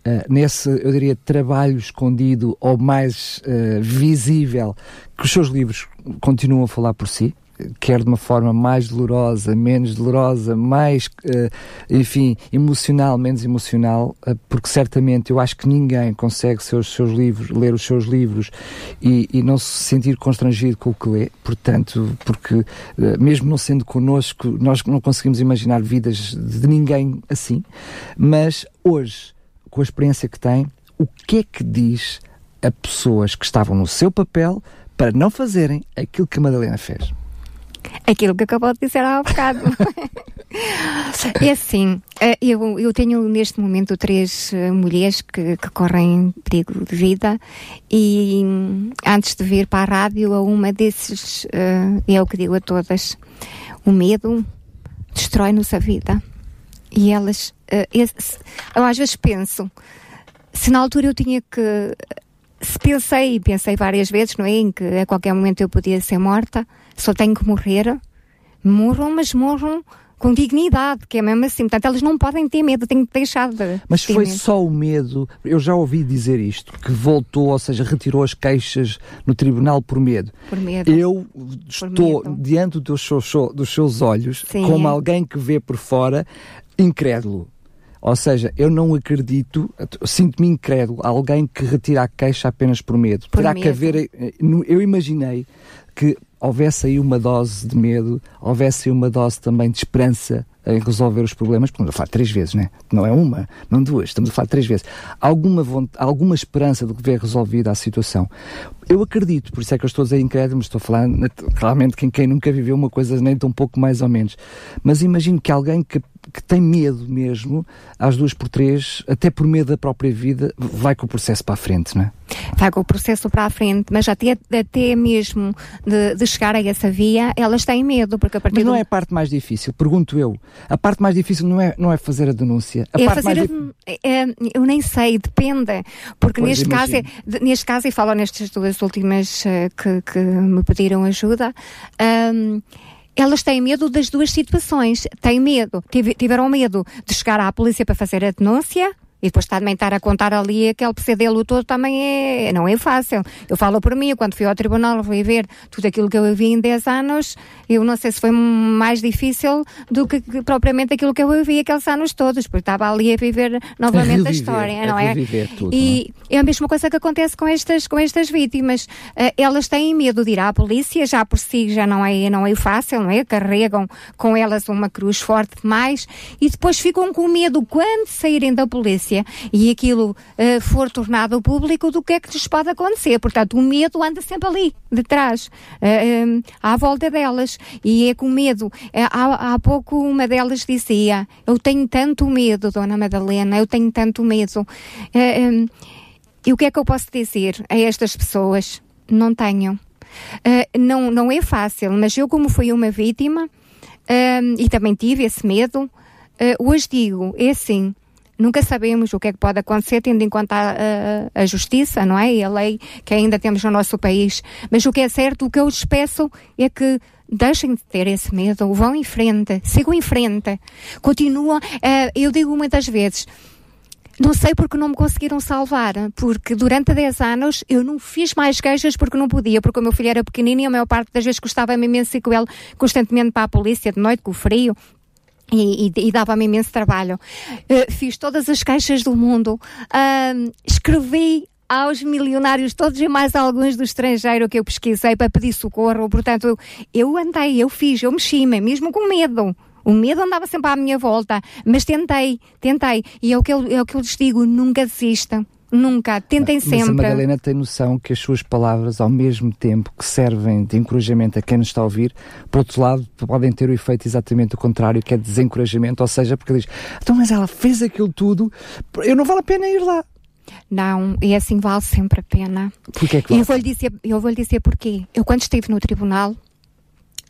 uh, nesse, eu diria, trabalho escondido ou mais uh, visível, que os seus livros continuam a falar por si, quer de uma forma mais dolorosa, menos dolorosa, mais, uh, enfim, emocional, menos emocional, uh, porque certamente eu acho que ninguém consegue ser os seus livros, ler os seus livros e, e não se sentir constrangido com o que lê, portanto, porque uh, mesmo não sendo connosco, nós não conseguimos imaginar vidas de ninguém assim, mas hoje, com a experiência que tem, o que é que diz a pessoas que estavam no seu papel para não fazerem aquilo que a Madalena fez? Aquilo que acabou de dizer há bocado. é assim, eh, eu, eu tenho neste momento três eh, mulheres que, que correm perigo de vida e antes de vir para a rádio, a uma desses, uh, é o que digo a todas, o medo destrói-nos a vida. E elas, eu às vezes penso, se na altura eu tinha que se pensei, pensei várias vezes, não é? Em que a qualquer momento eu podia ser morta, só tenho que morrer. Morram, mas morram com dignidade, que é mesmo assim. Portanto, elas não podem ter medo, têm que deixar de. Mas foi medo. só o medo, eu já ouvi dizer isto, que voltou, ou seja, retirou as queixas no tribunal por medo. Por medo. Eu por estou medo. diante dos seus, dos seus olhos, Sim. como alguém que vê por fora, incrédulo ou seja, eu não acredito, sinto-me incrédulo, alguém que retira a queixa apenas por medo. Por Terá medo. que haver. Eh, eu imaginei que houvesse aí uma dose de medo, houvesse aí uma dose também de esperança em resolver os problemas, porque estamos a falar três vezes, né? não é uma, não duas, estamos a falar três vezes. Alguma, alguma esperança de ver resolvida a situação. Eu acredito, por isso é que eu estou a dizer incrédulo, estou a falar claramente quem, quem nunca viveu uma coisa nem tão pouco mais ou menos. Mas imagino que alguém que que tem medo mesmo, às duas por três, até por medo da própria vida, vai com o processo para a frente, não é? Vai com o processo para a frente, mas até, até mesmo de, de chegar a essa via, elas têm medo, porque a partir Mas não do... é a parte mais difícil, pergunto eu. A parte mais difícil não é, não é fazer a denúncia. A é parte fazer mais a, é, eu nem sei, depende. Porque Pois, neste caso, é, neste caso, e falo nestas duas últimas eh, que, que me pediram ajuda, ahm, elas têm medo das duas situações. Têm medo, tive- tiveram medo de chegar à polícia para fazer a denúncia. E depois também estar a contar ali aquele pesadelo todo também é, não é fácil. Eu falo por mim, quando fui ao tribunal, fui ver tudo aquilo que eu vi em 10 anos, eu não sei se foi mais difícil do que, que propriamente aquilo que eu vi aqueles anos todos, porque estava ali a viver novamente a reviver, história, a não é? tudo, e é a mesma coisa que acontece com estas, com estas vítimas. Eh, elas têm medo de ir à polícia, já por si já não é, não é fácil, não é? Carregam com elas uma cruz forte demais e depois ficam com medo quando saírem da polícia e aquilo eh, for tornado público do que é que lhes pode acontecer. Portanto, o medo anda sempre ali, de trás, eh, eh, à volta delas. E é com medo. Há, há pouco uma delas dizia: Eu tenho tanto medo, Dona Madalena, eu tenho tanto medo. Eh, e o que é que eu posso dizer a estas pessoas? Não tenham. Eh, não, não é fácil, mas eu, como fui uma vítima eh, e também tive esse medo, eh, hoje digo: é assim. Nunca sabemos o que é que pode acontecer, tendo em conta a, a- a justiça, não é? E a lei que ainda temos no nosso país. Mas o que é certo, o que eu lhes peço é que deixem de ter esse medo, vão em frente, sigam em frente. Continuam. eh, eu digo muitas vezes, não sei porque não me conseguiram salvar, porque durante 10 anos eu não fiz mais queixas porque não podia, porque o meu filho era pequenino e a maior parte das vezes custava-me imenso ir com ele constantemente para a polícia de noite, com o frio. E, e- e dava-me imenso trabalho. Eh, fiz todas as queixas do mundo, Ahm, escrevi aos milionários todos e mais alguns do estrangeiro que eu pesquisei para pedir socorro. Portanto, eu, eu andei, eu fiz, eu mexi-me, mesmo com medo. O medo andava sempre à minha volta, mas tentei, tentei. E é o que eu, é o que eu lhes digo: nunca desistam. Nunca. Tentem Mas a sempre. Madalena tem noção que as suas palavras, ao mesmo tempo que servem de encorajamento a quem nos está a ouvir, por outro lado, podem ter o efeito exatamente o contrário, que é desencorajamento, ou seja, porque diz, então, mas ela fez aquilo tudo, eu não vale a pena ir lá. Não, e assim vale sempre a pena. Porquê é que E vale? eu vou-lhe dizer, eu vou-lhe dizer porquê. Eu quando estive no tribunal,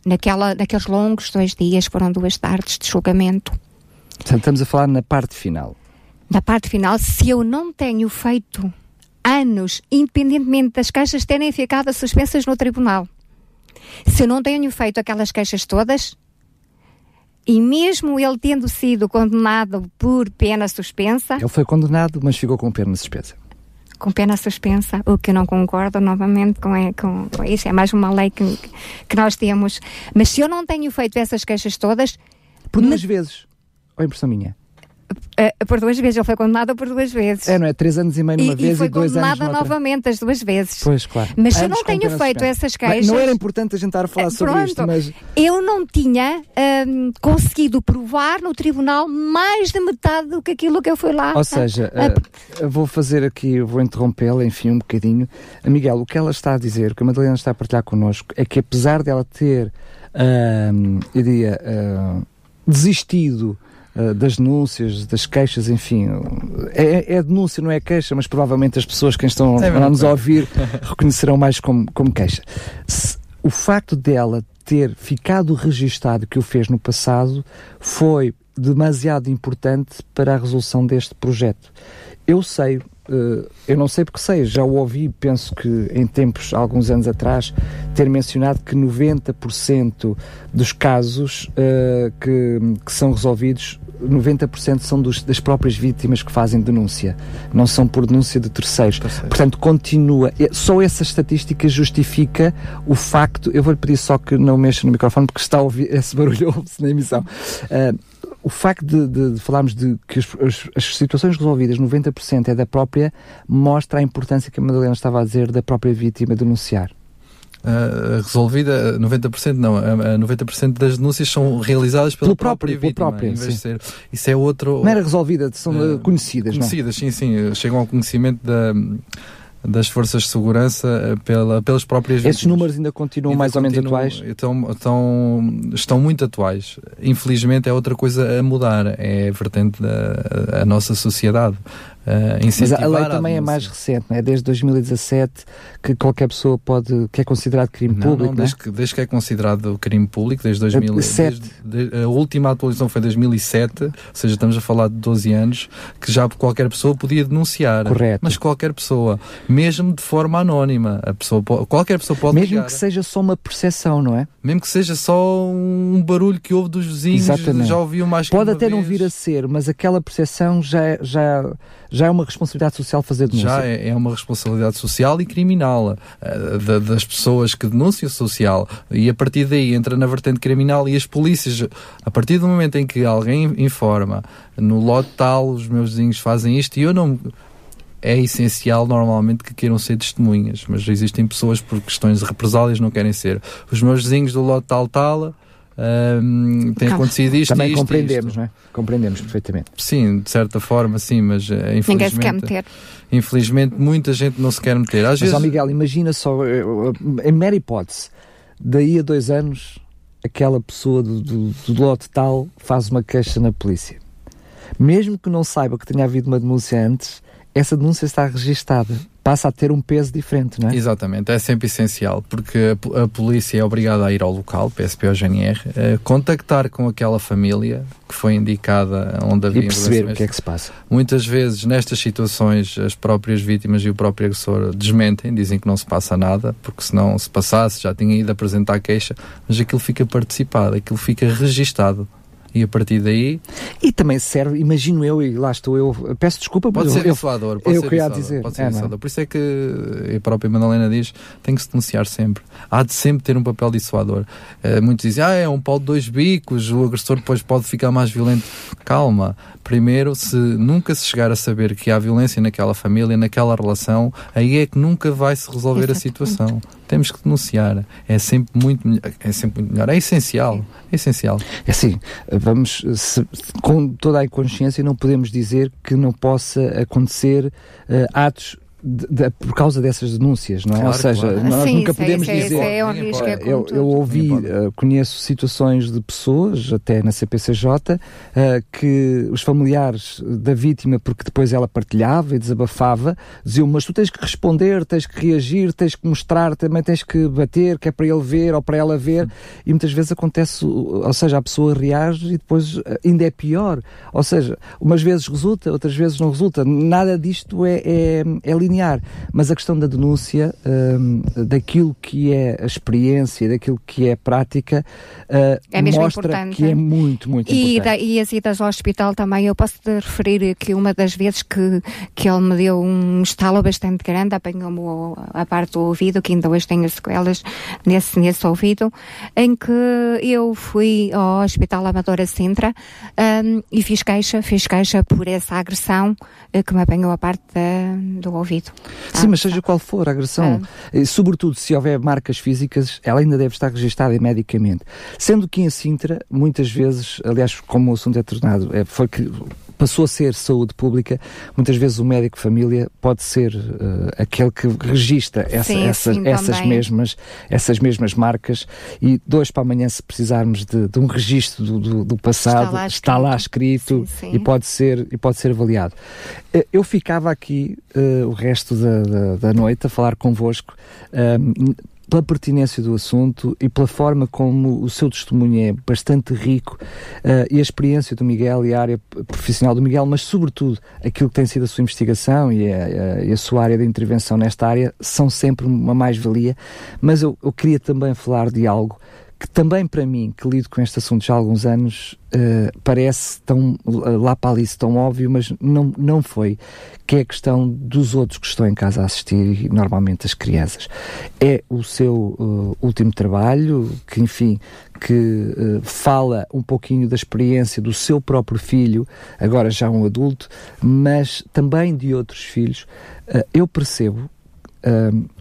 naquela, naqueles longos dois dias, foram duas tardes de julgamento, Portanto, estamos a falar na parte final. Da parte final, se eu não tenho feito anos, independentemente das queixas terem ficado suspensas no tribunal, se eu não tenho feito aquelas queixas todas, e mesmo ele tendo sido condenado por pena suspensa, Ele foi condenado, mas ficou com pena suspensa. com pena suspensa, o que eu não concordo novamente com, é, com, com isso. É mais uma lei que, que nós temos. Mas se eu não tenho feito essas queixas todas. Por duas me... vezes. Ou impressão minha? Uh, por duas vezes, ele foi condenado por duas vezes. É, não é? Três anos e meio numa e, vez e, foi dois anos novamente as duas vezes. Pois, claro. Mas se eu não tenho feito essas queixas... Não era importante a gente estar a falar uh, sobre pronto, isto, mas... Eu não tinha um, conseguido provar no tribunal mais de metade do que aquilo que eu fui lá... Ou seja, uh, vou fazer aqui, vou interrompê-la, enfim, um bocadinho. Miguel, o que ela está a dizer, o que a Madalena está a partilhar connosco, é que apesar dela ter, eu diria, desistido eh, das denúncias, das queixas, enfim. É, é, denúncia, não é queixa, mas provavelmente as pessoas que estão é a nos ouvir reconhecerão mais como, como queixa. Se, o facto dela ter ficado registado que o fez no passado foi demasiado importante para a resolução deste projeto. Eu sei, Uh, eu não sei porque sei, já o ouvi, penso que em tempos, alguns anos atrás, ter mencionado que 90% dos casos uh, que, que, são resolvidos 90% são dos, das próprias vítimas que fazem denúncia, não são por denúncia de terceiros. Terceiro. Portanto, continua. Só essa estatística justifica o facto. Eu vou-lhe pedir só que não mexa no microfone, porque está a ouvir esse barulho ouve-se na emissão. Uh, o facto de, de, de, falarmos de que as, as, as situações resolvidas, 90% é da própria, mostra a importância que a Madalena estava a dizer da própria vítima denunciar. Uh, resolvida, 90% não, uh, 90% das denúncias são realizadas pela Pelo própria próprio, vítima, próprio, em vez de ser, isso é outro... Não era resolvida, são uh, conhecidas, Conhecidas, não? sim, sim, chegam ao conhecimento da das forças de segurança eh, pela, pelas próprias Esses números ainda continuam ainda mais continuam, ou menos atuais? Estão, estão, estão muito atuais. Infelizmente é outra coisa a mudar, é a vertente da a nossa sociedade uh, Mas a lei também a é mais recente, não é? Desde 2017 que qualquer pessoa pode, que é considerado crime não, público, não, desde, é? que, desde que é considerado crime público, desde 2007. Desde, a última atualização foi 2007, ou seja, estamos a falar de 12 anos, que já qualquer pessoa podia denunciar. Correto. Mas qualquer pessoa, mesmo de forma anónima, a pessoa, qualquer pessoa pode Mesmo ligar. que seja só uma percepção, não é? Mesmo que seja só um barulho que houve dos vizinhos, Exatamente. já ouviu mais Pode até vez. não vir a ser, mas aquela percepção já, é, já, já é uma responsabilidade social fazer denúncia. Já é, é uma responsabilidade social e criminal uh, das pessoas que denunciam social. E a partir daí entra na vertente criminal e as polícias, a partir do momento em que alguém informa no lote tal, os meus vizinhos fazem isto e eu não é essencial normalmente que queiram ser testemunhas, mas existem pessoas por questões de represálias não querem ser. Os meus vizinhos do lote tal tal um, tem acontecido isto Também isto, compreendemos, isto. não é? Compreendemos perfeitamente. Sim, de certa forma, sim, mas infelizmente... Ninguém se quer meter. Infelizmente, muita gente não se quer meter. Às mas, vezes... ó Miguel, imagina só, eh, em mera hipótese, daí a dois anos, aquela pessoa do, do, do lote tal faz uma queixa na polícia. Mesmo que não saiba que tenha havido uma denúncia antes, essa denúncia está registada passa a ter um peso diferente, não é? Exatamente, é sempre essencial, porque a, a polícia é obrigada a ir ao local, PSP ou GNR, contactar com aquela família que foi indicada onde havia E perceber o que é que se passa. Muitas vezes, nestas situações, as próprias vítimas e o próprio agressor desmentem, dizem que não se passa nada, porque se não se passasse já tinha ido apresentar queixa, mas aquilo fica participado, aquilo fica registado e a partir daí. E também serve, imagino eu, e lá estou eu, peço desculpa, pode ser dissuador, pode eu ser dizer. Pode ser é, dissuador. Por isso é que a própria Madalena diz: tem que se denunciar sempre. Há de sempre ter um papel dissuador. Uh, muitos dizem, ah, é um pau de dois bicos, o agressor depois pode ficar mais violento. Calma. Primeiro, se nunca se chegar a saber que há violência naquela família, naquela relação, aí é que nunca vai se resolver Exatamente. a situação. Temos que denunciar. É sempre muito melhor. É sempre muito melhor. É essencial. É essencial. É assim, vamos, se, com toda a consciência, não podemos dizer que não possa acontecer uh, atos de, de, por causa dessas denúncias, não é? Claro, Ou seja, claro. nós Sim, nunca isso podemos é, dizer. É um risco, é eu, eu ouvi, uh, conheço situações de pessoas, até na CPCJ, uh, que os familiares da vítima, porque depois ela partilhava e desabafava, diziam: Mas tu tens que responder, tens que reagir, tens que mostrar, também tens que bater, que é para ele ver ou para ela ver. Sim. E muitas vezes acontece, ou seja, a pessoa reage e depois ainda é pior. Ou seja, umas vezes resulta, outras vezes não resulta. Nada disto é, é, é linear, mas a questão da denúncia, um, daquilo que é a experiência, daquilo que é prática, uh, é mostra importante. que é muito, muito e importante. Da, e as idas ao hospital também, eu posso te referir que uma das vezes que, que ele me deu um estalo bastante grande, apanhou-me a parte do ouvido, que ainda hoje tenho sequelas nesse, nesse ouvido, em que eu fui ao Hospital Amadora Sintra um, e fiz queixa, fiz queixa por essa agressão uh, que me apanhou a parte da, do ouvido. Sim, ah, mas seja qual for a agressão, ah. sobretudo se houver marcas físicas, ela ainda deve estar registada medicamente. Sendo que em Sintra, muitas vezes, aliás, como o assunto é tornado, é, foi que passou a ser saúde pública, muitas vezes o médico de família pode ser uh, aquele que registra essa, sim, essa, sim, essas, mesmas, essas mesmas marcas. E dois para amanhã, se precisarmos de, de um registro do, do, do passado, está lá escrito, está lá escrito sim, E, pode ser, e pode ser avaliado. Uh, eu ficava aqui uh, o resto da, da, da, noite a falar convosco pela pertinência do assunto e pela forma como o seu testemunho é bastante rico uh, e a experiência do Miguel e a área profissional do Miguel, mas sobretudo aquilo que tem sido a sua investigação e a, a, e a sua área de intervenção nesta área são sempre uma mais-valia. Mas eu, eu queria também falar de algo que também para mim, que lido com este assunto já há alguns anos, uh, parece tão lá para ali tão óbvio, mas não, não foi, que é a questão dos outros que estão em casa a assistir, normalmente as crianças. É o seu uh, último trabalho, que enfim, que uh, fala um pouquinho da experiência do seu próprio filho, agora já um adulto, mas também de outros filhos. eu percebo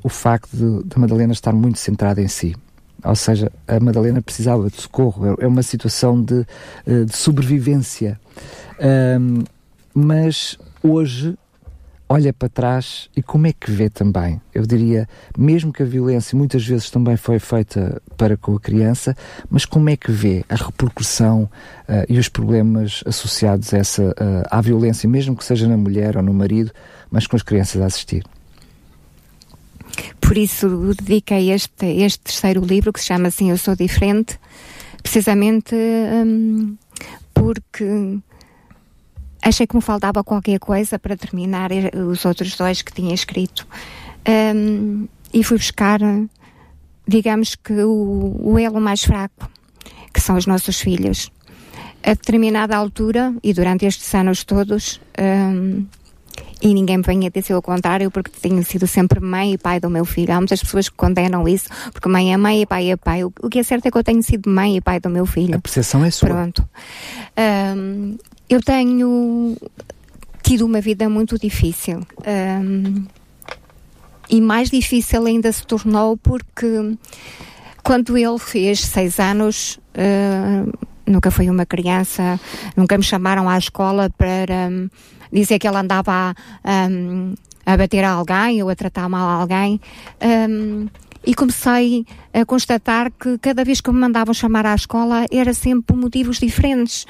o facto de Madalena estar muito centrada em si ou seja, a Madalena precisava de socorro, é, é uma situação de, eh, de sobrevivência. Um, mas hoje olha para trás e como é que vê também? Eu diria, mesmo que a violência muitas vezes também foi feita para com a criança, mas como é que vê a repercussão uh, e os problemas associados a essa, uh, à violência, mesmo que seja na mulher ou no marido, mas com as crianças a assistir? Por isso dediquei este, este terceiro livro, que se chama assim Eu Sou Diferente, precisamente hum, porque achei que me faltava qualquer coisa para terminar os outros dois que tinha escrito. Um, e fui buscar, digamos que, o, o elo mais fraco, que são os nossos filhos. A determinada altura, e durante estes anos todos, um, e ninguém me venha dizer o contrário porque tenho sido sempre mãe e pai do meu filho. Há muitas pessoas que condenam isso porque mãe é mãe e pai é pai. O, que é certo é que eu tenho sido mãe e pai do meu filho. A percepção é sua. Pronto. Um, eu tenho tido uma vida muito difícil. Um, e mais difícil ainda se tornou porque quando ele fez seis anos, uh, nunca foi uma criança, nunca me chamaram à escola para dizer que ela andava a, um, a bater a alguém ou a tratar mal alguém. Um, e comecei a constatar que cada vez que me mandavam chamar à escola era sempre por motivos diferentes.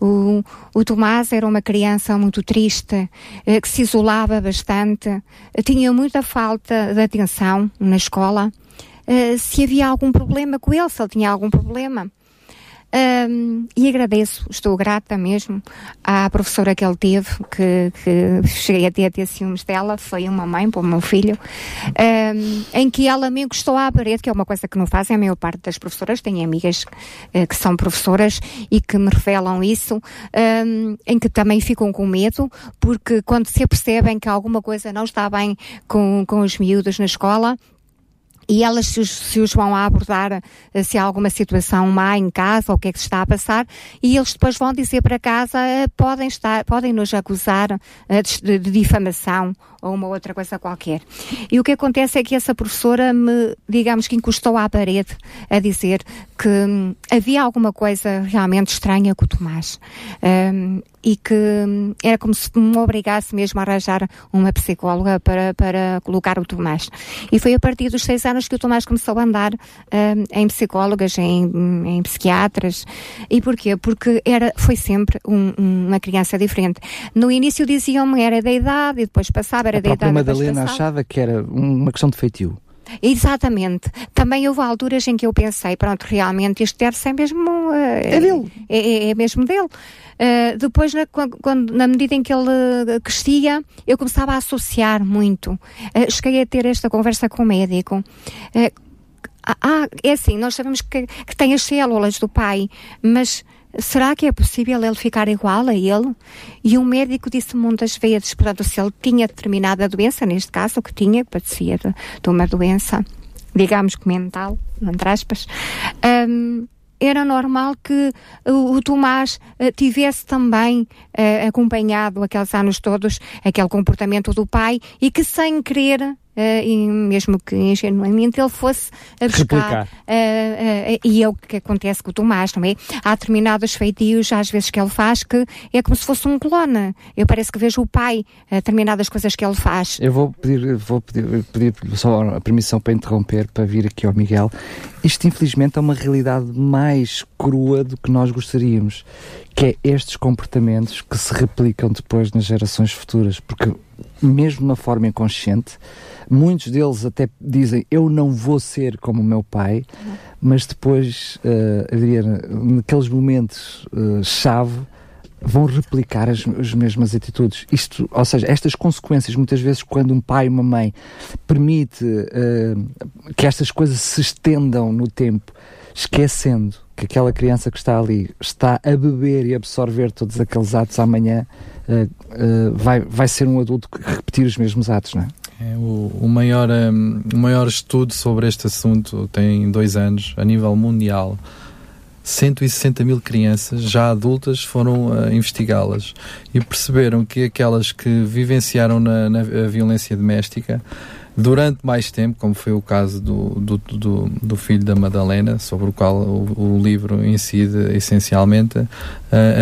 O, o Tomás era uma criança muito triste, eh, que se isolava bastante, tinha muita falta de atenção na escola. Eh, se havia algum problema com ele, se ele tinha algum problema. Um, e agradeço, estou grata mesmo à professora que ele teve, que, que cheguei a ter, a ter ciúmes dela, foi uma mãe para o meu filho, um, em que ela me encostou à parede, que é uma coisa que não fazem a maior parte das professoras, tenho amigas uh, que são professoras e que me revelam isso, um, em que também ficam com medo, porque quando se apercebem que alguma coisa não está bem com, com os miúdos na escola, e elas se os, se os, vão a abordar eh, se há alguma situação má em casa ou o que é que se está a passar e eles depois vão dizer para casa eh, podem estar podem nos acusar eh, de, de, difamação ou uma outra coisa qualquer e o que acontece é que essa professora me digamos que encostou à parede a dizer que hum, havia alguma coisa realmente estranha com o Tomás um, e que hum, era como se me obrigasse mesmo a arranjar uma psicóloga para, para colocar o Tomás. E foi a partir dos seis anos que o Tomás começou a andar um, em psicólogas, em, em, psiquiatras. E porquê? Porque era, foi sempre um, uma criança diferente. No início diziam-me era da idade e depois passava, era a da idade. A Madalena achava que era uma questão de feitio. Exatamente. Também houve alturas em que eu pensei, pronto, realmente isto deve ser mesmo uh, é, dele. É, é, é mesmo dele. Uh, depois, na, quando, na medida em que ele crescia, eu começava a associar muito. Uh, cheguei a ter esta conversa com o médico. Ah, é assim, nós sabemos que, que tem as células do pai, mas será que é possível ele ficar igual a ele? E o médico disse muitas vezes, portanto, se ele tinha determinada doença, neste caso, que tinha, que padecia de, de uma doença, digamos que mental, entre aspas, um, era normal que o, Tomás uh, tivesse também uh, acompanhado aqueles anos todos aquele comportamento do pai e que sem querer e mesmo que ingenuamente ele fosse a buscar. Uh, uh, e é o que acontece com o Tomás, não é? Há determinados feitios, às vezes, que ele faz, que é como se fosse um clone. Eu parece que vejo o pai, determinadas coisas que ele faz. Eu vou pedir, vou pedir, pedir só a permissão para interromper, para vir aqui ao Miguel. Isto, infelizmente, é uma realidade mais crua do que nós gostaríamos, que é estes comportamentos que se replicam depois nas gerações futuras, porque mesmo de uma forma inconsciente, Muitos deles até dizem eu não vou ser como o meu pai, mas depois, uh, Adriana, naqueles momentos uh, chave, vão replicar as, as, mesmas atitudes. Isto, ou seja, estas consequências, muitas vezes, quando um pai e uma mãe permite uh, que estas coisas se estendam no tempo, esquecendo que aquela criança que está ali está a beber e absorver todos aqueles atos amanhã, uh, uh, vai, vai ser um adulto que repetir os mesmos atos, não é? É, o, o, maior, um, o maior estudo sobre este assunto tem dois anos, a nível mundial. 160 mil crianças já adultas foram uh, investigá-las e perceberam que aquelas que vivenciaram na, na violência doméstica durante mais tempo, como foi o caso do, do, do, do filho da Madalena, sobre o qual o, o livro incide essencialmente, uh,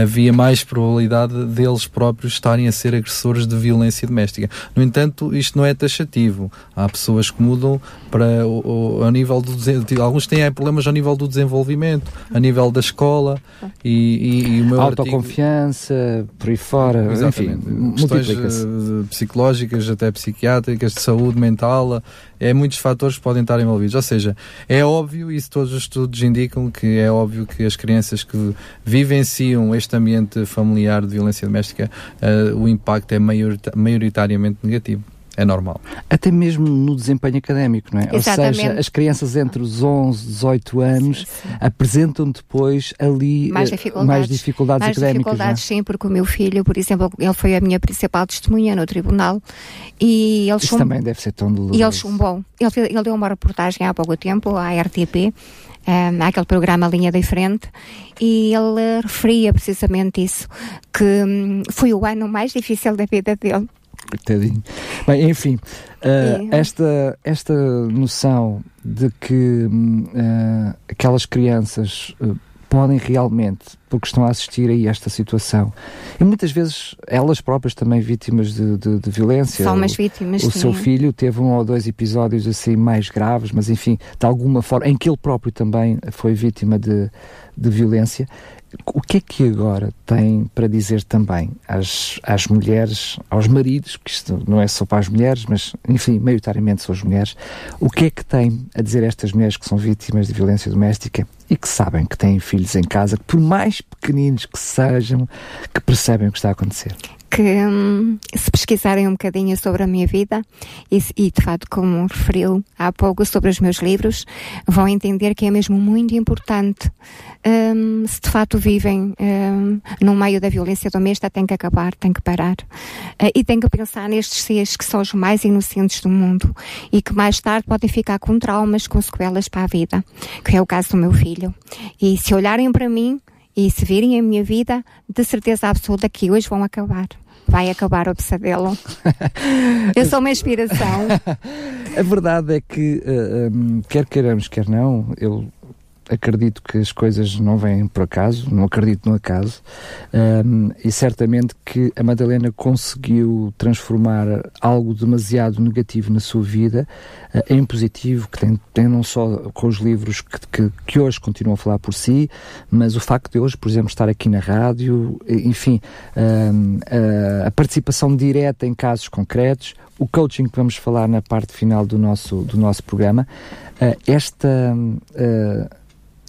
havia mais probabilidade deles próprios estarem a ser agressores de violência doméstica. No entanto, isto não é taxativo. Há pessoas que mudam para o, o nível do alguns têm problemas ao nível do desenvolvimento, a nível da escola e, e, e o meu autoconfiança artigo... por aí fora, Exatamente. enfim, questões uh, psicológicas até psiquiátricas de saúde mental alimentá-la, é muitos fatores que podem estar envolvidos. Ou seja, é óbvio, isso todos os estudos indicam que é óbvio que as crianças que vivenciam este ambiente familiar de violência doméstica, uh, o impacto é maioritariamente negativo é normal. Até mesmo no desempenho académico, não é? Exatamente. Ou seja, as crianças entre os 11 e 18 anos sim, sim. apresentam depois ali mais eh, dificuldades, mais dificuldades mais académicas. É? dificuldades, sim, porque o meu filho, por exemplo, ele foi a minha principal testemunha no tribunal e ele Isso chum... também deve ser tão doloroso. E ele chumbou. Ele, ele deu uma reportagem há pouco tempo à RTP, um, aquele programa Linha da Frente, e ele referia precisamente isso, que um, foi o ano mais difícil da vida dele Coitadinho. Bem, enfim, uh, esta, esta noção de que uh, aquelas crianças uh, podem realmente, porque estão a assistir a esta situação, e muitas vezes elas próprias também vítimas de, de, de violência. São vítimas. O, o seu filho teve um ou dois episódios assim mais graves, mas enfim, de alguma forma, em que ele próprio também foi vítima de, de violência. O que é que agora tem para dizer também às, às mulheres, aos maridos, que isto não é só para as mulheres, mas enfim, maioritariamente são as mulheres, o que é que tem a dizer a estas mulheres que são vítimas de violência doméstica e que sabem que têm filhos em casa, que por mais pequeninos que sejam, que percebem o que está a acontecer? Que hum, se pesquisarem um bocadinho sobre a minha vida e, e, de fato, como referiu há pouco sobre os meus livros, vão entender que é mesmo muito importante. Hum, se de fato vivem hum, no meio da violência doméstica, tem que acabar, tem que parar. Uh, e tem que pensar nestes seres que são os mais inocentes do mundo e que mais tarde podem ficar com traumas, com sequelas para a vida, que é o caso do meu filho. E se olharem para mim, e se virem a minha vida, de certeza absoluta que hoje vão acabar. Vai acabar o pesadelo. Eu sou uma inspiração. a verdade é que, uh, eh, um, quer queiramos, quer não, eu acredito que as coisas não vêm por acaso, não acredito no acaso, um, e certamente que a Madalena conseguiu transformar algo demasiado negativo na sua vida uh, em positivo, que tem, tem não só com os livros que, que, que, hoje continuam a falar por si, mas o facto de hoje, por exemplo, estar aqui na rádio, enfim, um, a, participação direta em casos concretos, o coaching que vamos falar na parte final do nosso, do nosso programa, uh, esta uh,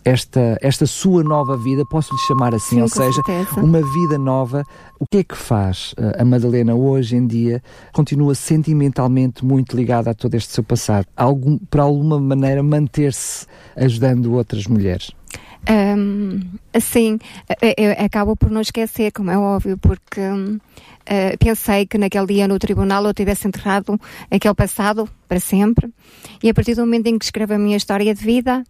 esta, esta sua nova vida, posso lhe chamar assim, Sim, ou seja, certeza. uma vida nova. O que é que faz uh, a Madalena hoje em dia? Continua sentimentalmente muito ligada a todo este seu passado, algum, para alguma maneira manter-se ajudando outras mulheres? Um, sim, eu acabo por não esquecer, como é óbvio, porque um, uh, pensei que naquele dia no tribunal eu tivesse enterrado aquele passado para sempre, e a partir do momento em que escrevo a minha história de vida,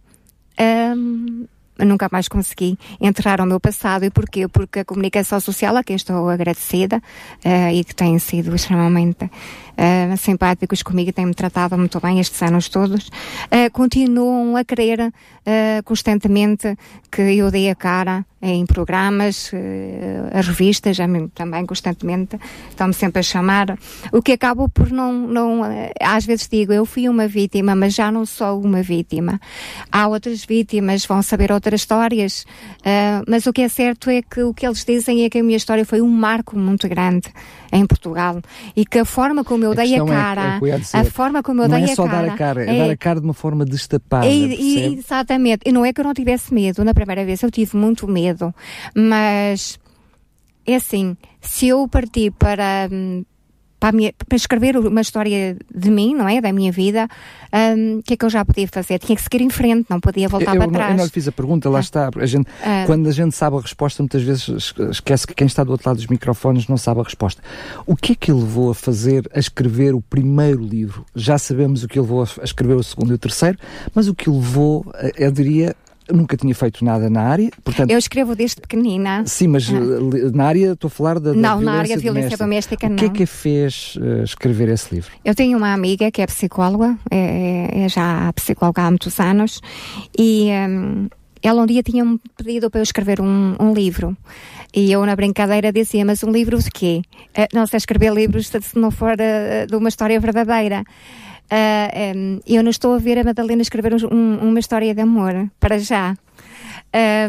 um, nunca mais consegui enterrar o meu passado. E porquê? Porque a comunicação social, a quem estou agradecida uh, e que tem sido extremamente uh, simpáticos comigo e têm-me tratado muito bem estes anos todos, uh, continuam a querer constantemente que eu dê a cara em programas, as revistas também constantemente estão-me sempre a chamar, o que acabo por não, não, às vezes digo, eu fui uma vítima, mas já não sou uma vítima. Há outras vítimas, vão saber outras histórias, uh, mas o que é certo é que o que eles dizem é que a minha história foi um marco muito grande em Portugal e que a forma como eu a dei a é- cara, é, dizer, a forma como eu não dei é a só cara, dar a cara, é, é dar a cara de uma forma destapada. E, e, exatamente, e não é que eu não tivesse medo, na primeira vez eu tive muito medo, mas é assim, se eu partir para, hum, para, minha, para, escrever uma história de mim, não é? Da minha vida, o um, que é que eu já podia fazer? Tinha que seguir em frente, não podia voltar eu, para trás. Eu não lhe fiz a pergunta, lá ah. está. A gente, ah. Quando a gente sabe a resposta, muitas vezes esquece que quem está do outro lado dos microfones não sabe a resposta. O que é que ele levou a fazer, a escrever o primeiro livro? Já sabemos o que ele levou a escrever o segundo e o terceiro, mas o que ele levou, eu diria, nunca tinha feito nada na área. Portanto, eu escrevo desde pequenina. Sim, mas ah. na área, estou a falar da, da não, violência na área de violência doméstica. doméstica, não. O que é que a fez uh, escrever esse livro? Eu tenho uma amiga que é psicóloga, é, é já psicóloga há muitos anos, e um, ela um dia tinha-me pedido para eu escrever um, um, livro. E eu, na brincadeira, dizia: Mas um livro de quê? Uh, não sei escrever livros se não for uh, de uma história verdadeira. Uh, um, eu não estou a ver a Madalena escrever um, uma história de amor, para já.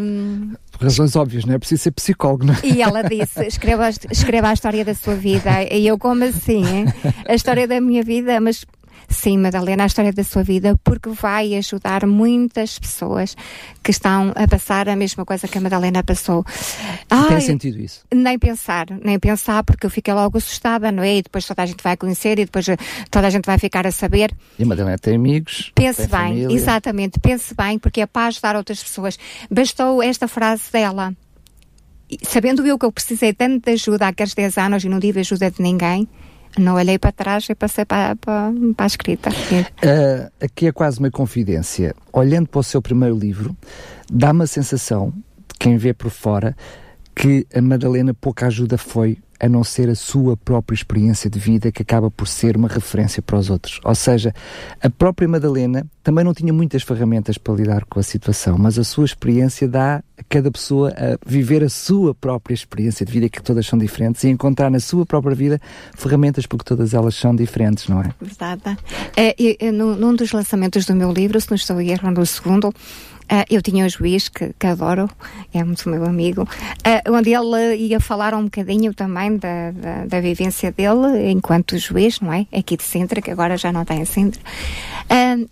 Um, Por razões óbvias, não é preciso ser psicólogo, não é? E ela disse: escreva, escreva a história da sua vida. E eu, como assim? Hein? A história da minha vida, mas Sim, Madalena, a história da sua vida, porque vai ajudar muitas pessoas que estão a passar a mesma coisa que a Madalena passou. Ai, tem sentido isso? Nem pensar, nem pensar, porque eu fiquei logo assustada, não é? E depois toda a gente vai conhecer e depois toda a gente vai ficar a saber. E a Madalena tem amigos. Pense tem bem, família. exatamente, pense bem, porque é para ajudar outras pessoas. Bastou esta frase dela. Sabendo eu que eu precisei tanto de ajuda há aqueles 10 anos e não tive ajuda de ninguém, não olhei para trás e passei para, para, para a escrita. Uh, aqui é quase uma confidência. Olhando para o seu primeiro livro, dá-me a sensação, de quem vê por fora, que a Madalena pouca ajuda foi a não ser a sua própria experiência de vida que acaba por ser uma referência para os outros. Ou seja, a própria Madalena também não tinha muitas ferramentas para lidar com a situação, mas a sua experiência dá a cada pessoa a viver a sua própria experiência de vida, que todas são diferentes, e encontrar na sua própria vida ferramentas porque todas elas são diferentes, não é? Verdade. É, é, num dos lançamentos do meu livro, se não estou errando o segundo, Uh, eu tinha um juiz que, que, adoro, é muito meu amigo, uh, onde ele ia falar um bocadinho também da, da, da, vivência dele enquanto juiz, não é? Aqui de Sintra, que agora já não está em Sintra. Uh,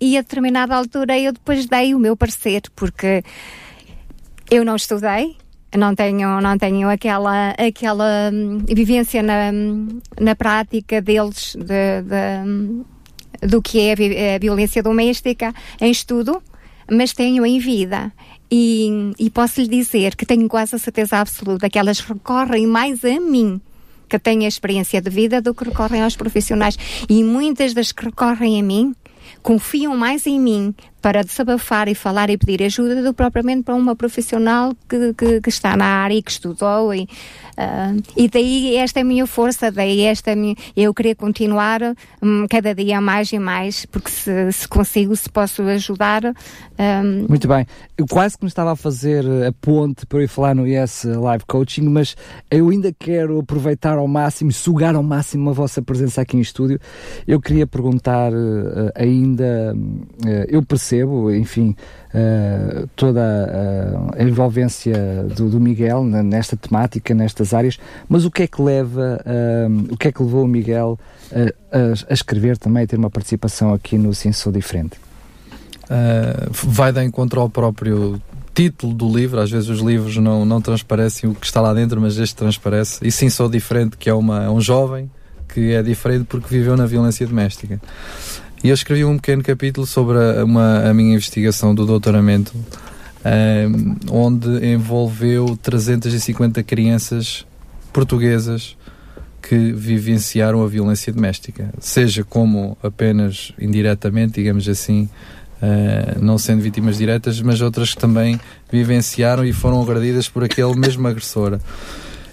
e a determinada altura eu depois dei o meu parecer, porque eu não estudei, não tenho, não tenho aquela, aquela um, vivência na, na prática deles de, de, do que é a violência doméstica em estudo mas tenho em vida. E, e posso lhe dizer que tenho quase a certeza absoluta que elas recorrem mais a mim que têm a experiência de vida do que recorrem aos profissionais. E muitas das que recorrem a mim confiam mais em mim para desabafar e falar e pedir ajuda do propriamente para uma profissional que, que, que está na área e que estudou e, uh, e daí esta é a minha força, daí esta é minha, eu queria continuar um, cada dia mais e mais, porque se, se consigo, se posso ajudar. Um... Muito bem, eu quase que me estava a fazer a ponte para eu falar no Yes Live Coaching, mas eu ainda quero aproveitar ao máximo, sugar ao máximo a vossa presença aqui em estúdio. Eu queria perguntar uh, ainda, uh, eu percebo percebo, enfim, uh, toda a, a envolvência do, do, Miguel nesta temática, nestas áreas, mas o que é que leva, uh, o que é que levou o Miguel a, a, escrever também, a ter uma participação aqui no Sim Sou Diferente? uh, vai dar encontro ao próprio título do livro. Às vezes os livros não, não transparecem o que está lá dentro, mas este transparece. E sim, sou diferente, que é uma, é um jovem que é diferente porque viveu na violência doméstica. E eu escrevi um pequeno capítulo sobre a, uma, a minha investigação do doutoramento, um, onde envolveu 350 crianças portuguesas que vivenciaram a violência doméstica, seja como apenas indiretamente, digamos assim, uh, não sendo vítimas diretas, mas outras que também vivenciaram e foram agredidas por aquele mesmo agressor.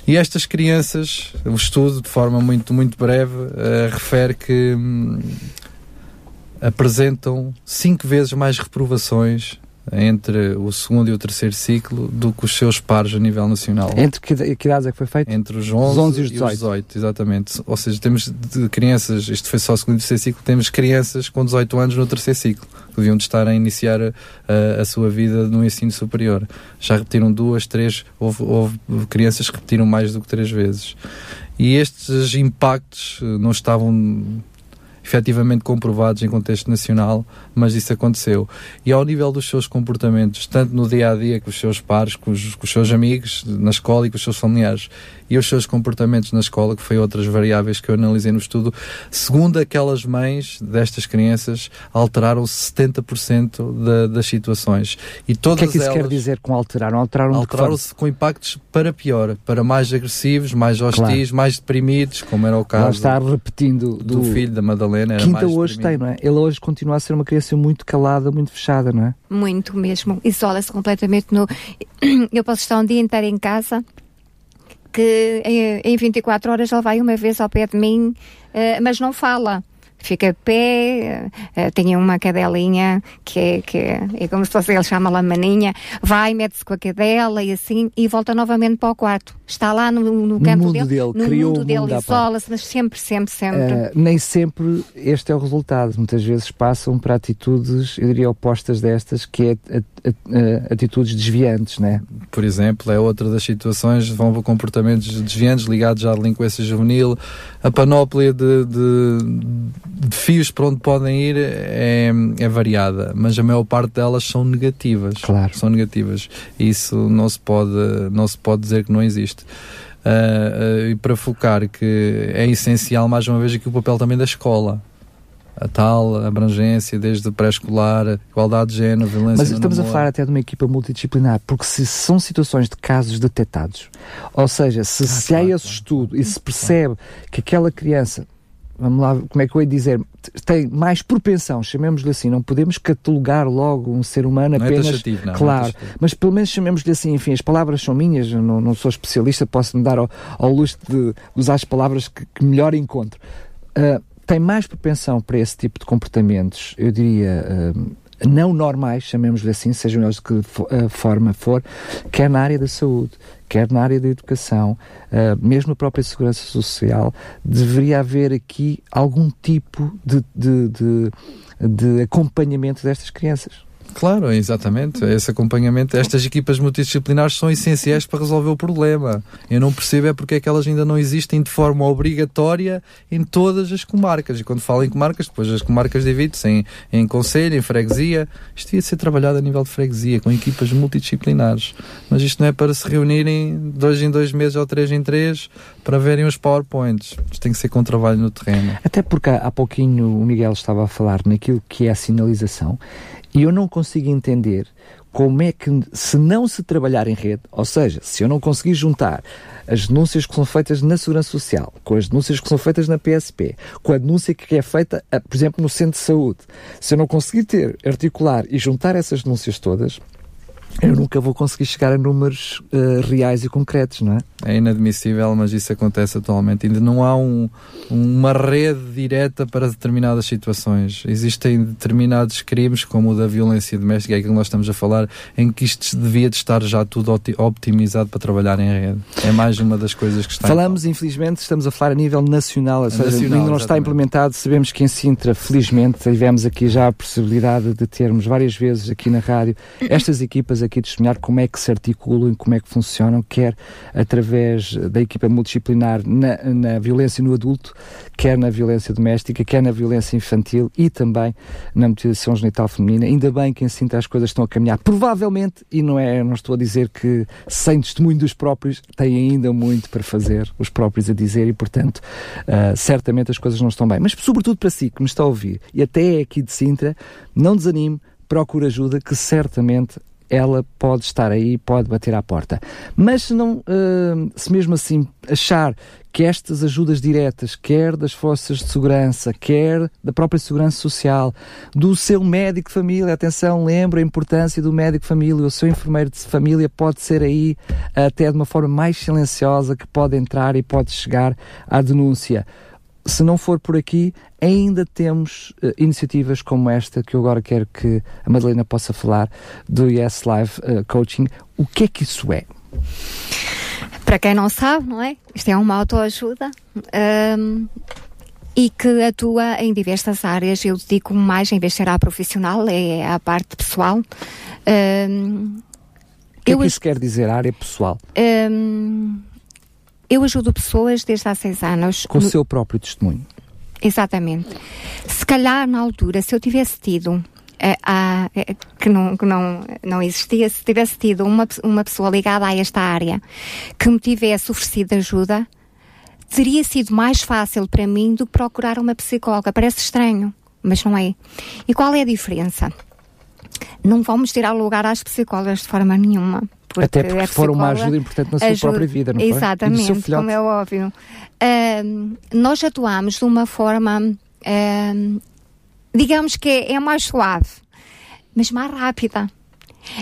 E estas crianças, o estudo, de forma muito, muito breve, uh, refere que hum, apresentam cinco vezes mais reprovações entre o segundo e o terceiro ciclo do que os seus pares a nível nacional. Entre que, que idades é que foi feito? Entre os 11, os 11 e, os 18. e os 18. Exatamente. Ou seja, temos de crianças, isto foi só o segundo e terceiro ciclo, temos crianças com 18 anos no terceiro ciclo, que deviam de estar a iniciar a, a sua vida no ensino superior. Já repetiram duas, três, houve, houve crianças que repetiram mais do que três vezes. E estes impactos não estavam efetivamente comprovados em contexto nacional, mas isso aconteceu. E ao nível dos seus comportamentos, tanto no dia a dia com os seus pares, com os, com os seus amigos, na escola e com os seus familiares, e os seus comportamentos na escola, que foi outras variáveis que eu analisei no estudo, segundo aquelas mães destas crianças, alteraram 70% da, das situações. E todas o que é que isso elas quer dizer com alteraram? Alteraram, alteraram-se com impactos para pior, para mais agressivos, mais hostis, claro. mais deprimidos, como era o caso. Lá está repetindo do, do filho da Madalena. Que ainda hoje deprimido. tem, não é? Ele hoje continua a ser uma criança muito calada, muito fechada, não é? Muito mesmo. Isola-se completamente no. Eu posso estar um dia inteiro em casa que em 24 horas ele vai uma vez ao pé de mim, eh, mas não fala fica de pé, uh, tem uma cadelinha que é, que é, é como se fosse, ele chama-la maninha, vai, mete-se com a cadela e assim, e volta novamente para o quarto. Está lá no, no campo dele, dele, no criou mundo dele, isola-se, mas sempre, sempre, sempre. Uh, nem sempre este é o resultado. Muitas vezes passam para atitudes, eu diria, opostas destas, que é a, a, a, atitudes desviantes, né? Por exemplo, é outra das situações, vão para comportamentos desviantes ligados à delinquência juvenil, a panóplia de, de de fios para onde podem ir é, é, variada, mas a maior parte delas são negativas. Claro. São negativas. Isso não se pode, não se pode dizer que não existe. Uh, uh, e para focar que é essencial, mais uma vez, aqui o papel também da escola a tal abrangência, desde pré-escolar, igualdade de género, violência. Mas estamos a falar até de uma equipa multidisciplinar, porque se são situações de casos detectados, ou seja, se, ah, se claro, há esse claro. estudo e se percebe que aquela criança vamos lá, como é que eu ia dizer, tem mais propensão, chamemos-lhe assim, não podemos catalogar logo um ser humano não é apenas, é taxativo, não, claro, não é mas pelo menos chamemos-lhe assim, enfim, as palavras são minhas, não, não sou especialista, posso-me dar ao, ao luxo de, usar as palavras que, que melhor encontro. Uh, tem mais propensão para esse tipo de comportamentos, eu diria, uh, não normais, chamemos-lhe assim, sejam eles de que uh, forma for, quer na área da saúde, quer na área da educação, uh, mesmo na própria segurança social, deveria haver aqui algum tipo de, de, de, de acompanhamento destas crianças. Claro, exatamente. Esse acompanhamento, estas equipas multidisciplinares são essenciais para resolver o problema. Eu não percebo é porque é que elas ainda não existem de forma obrigatória em todas as comarcas. E quando falo em comarcas, depois as comarcas dividem-se em, em conselho, em freguesia. Isto devia ser trabalhado a nível de freguesia, com equipas multidisciplinares. Mas isto não é para se reunirem dois em dois meses ou três em três para verem os PowerPoints. Isto tem que ser com trabalho no terreno. Até porque há pouquinho o Miguel estava a falar naquilo que é a sinalização e eu não consigo entender como é que, se não se trabalhar em rede, ou seja, se eu não conseguir juntar as denúncias que são feitas na Segurança Social, com as denúncias que são feitas na PSP, com a denúncia que é feita, por exemplo, no Centro de Saúde, se eu não conseguir ter, articular e juntar essas denúncias todas, eu nunca vou conseguir chegar a números uh, reais e concretos, não é? É inadmissível, mas isso acontece atualmente. Ainda não há um, uma rede direta para determinadas situações. Existem determinados crimes, como o da violência doméstica, é aquilo que nós estamos a falar, em que isto devia de estar já tudo optimizado para trabalhar em rede. É mais uma das coisas que está Falamos, infelizmente, estamos a falar a nível nacional, ou seja, nacional, ainda não exatamente. está implementado. Sabemos que em Sintra, felizmente, tivemos aqui já a possibilidade de termos várias vezes aqui na rádio estas equipas aqui testemunhar como é que se articulam como é que funcionam, quer através da equipa multidisciplinar na, na violência no adulto, quer na violência doméstica, quer na violência infantil e também na mutilação genital feminina. Ainda bem que assim as coisas estão a caminhar. Provavelmente, e não é, não estou a dizer que sem testemunho dos próprios, têm ainda muito para fazer, os próprios a dizer, e portanto, uh, certamente as coisas não estão bem. Mas sobretudo para si que me está a ouvir, e até aqui de Sintra, não desanime, procure ajuda, que certamente ela pode estar aí, pode bater à porta. Mas se não, uh, se mesmo assim achar que estas ajudas diretas, quer das forças de segurança, quer da própria segurança social, do seu médico de família, atenção, lembra a importância do médico de família, o seu enfermeiro de família pode ser aí até de uma forma mais silenciosa que pode entrar e pode chegar à denúncia se não for por aqui, ainda temos uh, iniciativas como esta que eu agora quero que a Madalena possa falar do Yes Live uh, Coaching. O que é que isso é? Para quem não sabe, não é? Isto é uma autoajuda. Um, e que atua em diversas áreas. Eu dedico mais, em vez de ser a profissional, é a parte pessoal. Um, o que é que isso quer dizer, a área pessoal? Um, eu ajudo pessoas desde há seis anos. Com o seu próprio testemunho. Exatamente. Se calhar, na altura, se eu tivesse tido a, que, não, que não, não existia, se tivesse tido uma, uma pessoa ligada a esta área que me tivesse oferecido ajuda, teria sido mais fácil para mim do que procurar uma psicóloga. Parece estranho, mas não é. E qual é a diferença? Não vamos tirar lugar às psicólogas de forma nenhuma. Porque Até porque foram uma ajuda importante na sua ajuda, própria vida, não foi? Exatamente, como é óbvio. Uh, nós atuamos de uma forma uh, digamos que é, é mais suave, mas mais rápida.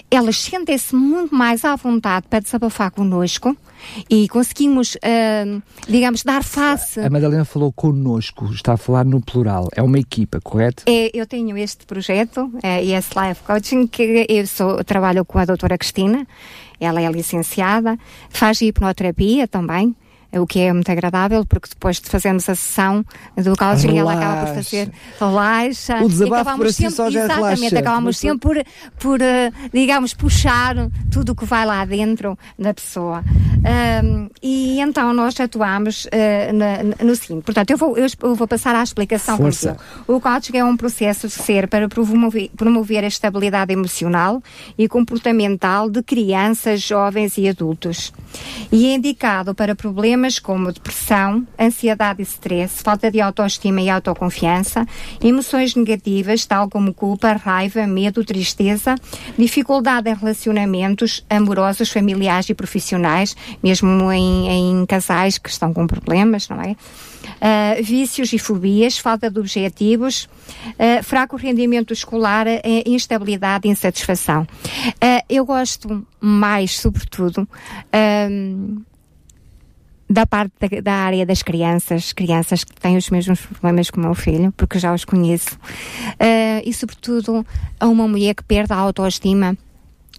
Elas sentem-se muito mais à vontade para desabafar connosco e conseguimos, uh, digamos, dar face. A Madalena falou connosco, está a falar no plural. É uma equipa, correto? É, eu tenho este projeto, é, esse Life Coaching, que eu sou, trabalho com a doutora Cristina. Ela é licenciada, faz hipnoterapia também o que é muito agradável, porque depois de fazermos a sessão do coaching, ela acaba por fazer relaxa. O desabafo por si só já Exatamente, relaxa. acabamos sempre por, por uh, digamos, puxar tudo o que vai lá dentro da pessoa. Um, e então nós atuamos uh, na, no seguinte. Portanto, eu vou, eu, eu vou passar à explicação. Força. O coaching é um processo de ser para promover, promover a estabilidade emocional e comportamental de crianças, jovens e adultos. E é indicado para problemas problemas como depressão, ansiedade e stress, falta de autoestima e autoconfiança, emoções negativas, tal como culpa, raiva, medo, tristeza, dificuldade em relacionamentos amorosos, familiares e profissionais, mesmo em, em casais que estão com problemas, não é? Uh, vícios e fobias, falta de objetivos, uh, fraco rendimento escolar, uh, instabilidade e insatisfação. eu gosto mais, sobretudo, da parte da, da, área das crianças, crianças que têm os mesmos problemas que o meu filho, porque já os conheço, uh, e sobretudo a uma mulher que perde a autoestima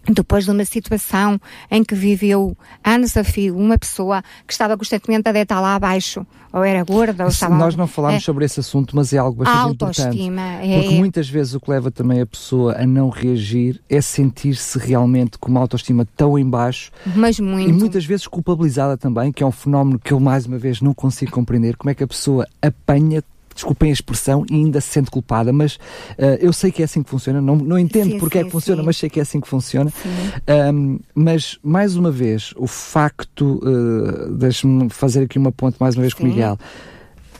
depois de uma situação em que viveu anos a fio uma pessoa que estava constantemente a deitar lá abaixo, ou era gorda, ou estava... Nós não falámos é, sobre esse assunto, mas é algo bastante autoestima, importante. É, porque muitas vezes o que leva também a pessoa a não reagir é sentir-se realmente com uma autoestima tão em baixo. Mas muito. E muitas vezes culpabilizada também, que é um fenómeno que eu mais uma vez não consigo compreender, como é que a pessoa apanha desculpem a expressão, e ainda se sente culpada, mas uh, eu sei que é assim que funciona, não, não entendo sim, porque sim, é que funciona, sim. mas sei que é assim que funciona. Um, mas, mais uma vez, o facto, uh, deixe-me fazer aqui uma ponte mais uma vez com o Miguel,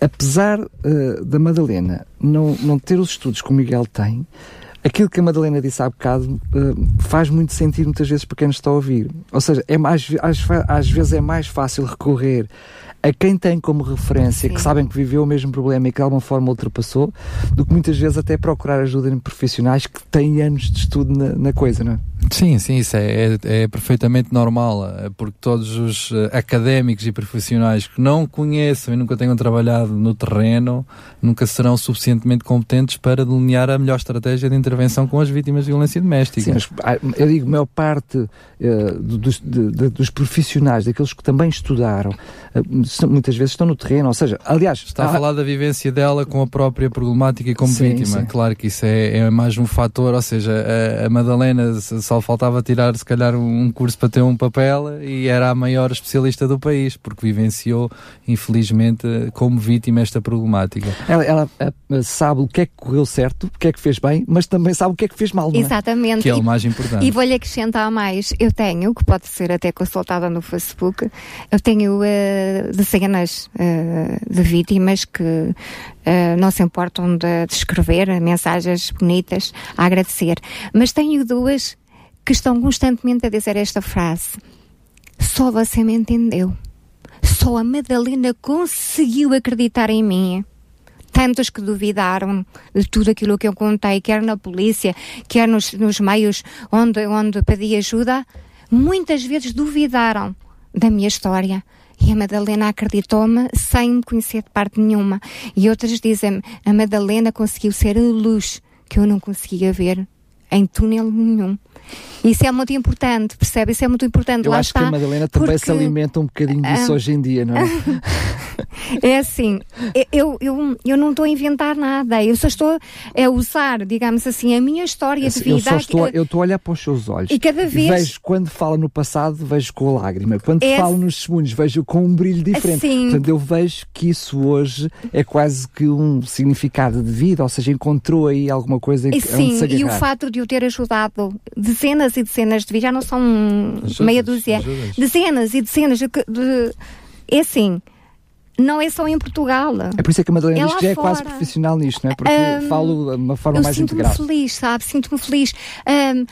apesar uh, da Madalena não, não ter os estudos que o Miguel tem, aquilo que a Madalena disse há bocado uh, faz muito sentido muitas vezes para quem nos está a ouvir. Ou seja, é mais, às, às vezes é mais fácil recorrer a quem tem como referência, Sim. que sabem que viveu o mesmo problema e que de alguma forma ultrapassou, do que muitas vezes até procurar ajuda em profissionais que têm anos de estudo na, na coisa, não é? Sim, sim, isso é, é, é, perfeitamente normal, eh, porque todos os eh, académicos e profissionais que não conheçam e nunca tenham trabalhado no terreno nunca serão suficientemente competentes para delinear a melhor estratégia de intervenção com as vítimas de violência doméstica. Sim, mas ah, eu digo, a maior parte uh, dos, de, de, dos profissionais, daqueles que também estudaram, uh, muitas vezes estão no terreno, ou seja, aliás... Está a falar da vivência dela com a própria problemática e como sim, vítima. Sim. Claro que isso é, é, mais um fator, ou seja, a, a Madalena só faltava tirar, se calhar, um curso para ter um papel e era a maior especialista do país, porque vivenciou, infelizmente, como vítima esta problemática. Ela, ela, ela sabe o que é que correu certo, o que é que fez bem, mas também sabe o que é que fez mal. Não é? Exatamente. Que é o mais importante. E vou-lhe acrescentar mais. Eu tenho, que pode ser até consultada no Facebook, eu tenho uh, dezenas uh, de vítimas que uh, não se importam de, de escrever mensagens bonitas a agradecer. Mas tenho duas que estão constantemente a dizer esta frase: Só você me entendeu. Só a Madalena conseguiu acreditar em mim. Tantos que duvidaram de tudo aquilo que eu contei, quer na polícia, quer nos, nos meios onde, onde pedi ajuda, muitas vezes duvidaram da minha história. E a Madalena acreditou-me sem me conhecer de parte nenhuma. E outras dizem-me: a Madalena conseguiu ser a luz que eu não conseguia ver em túnel nenhum. Isso é muito importante, percebe? Isso é muito importante. Eu Lá acho está, que a Madalena também porque... se alimenta um bocadinho disso Ah. hoje em dia, não é? É assim, eu, eu, eu não estou a inventar nada, eu só estou a usar, digamos assim, a minha história de eu vida. só estou, eu estou a olhar para os seus olhos. E cada vez- Vejo, quando fala no passado, vejo com a lágrima. Quando É- fala nos testemunhos, vejo com um brilho diferente. Sim. Portanto, eu vejo que isso hoje é quase que um significado de vida, ou seja, encontrou aí alguma coisa em que sim, e o fato de eu ter ajudado dezenas e dezenas de já não são Ajudas, meia dúzia, ajudas. dezenas e dezenas de, de- É assim, não é só em Portugal. É por isso é que a Madalena É diz que já é quase profissional nisto, não é? Porque Ahm, falo de uma forma mais sinto-me integral. feliz, sabe? Sinto-me feliz. Ahm,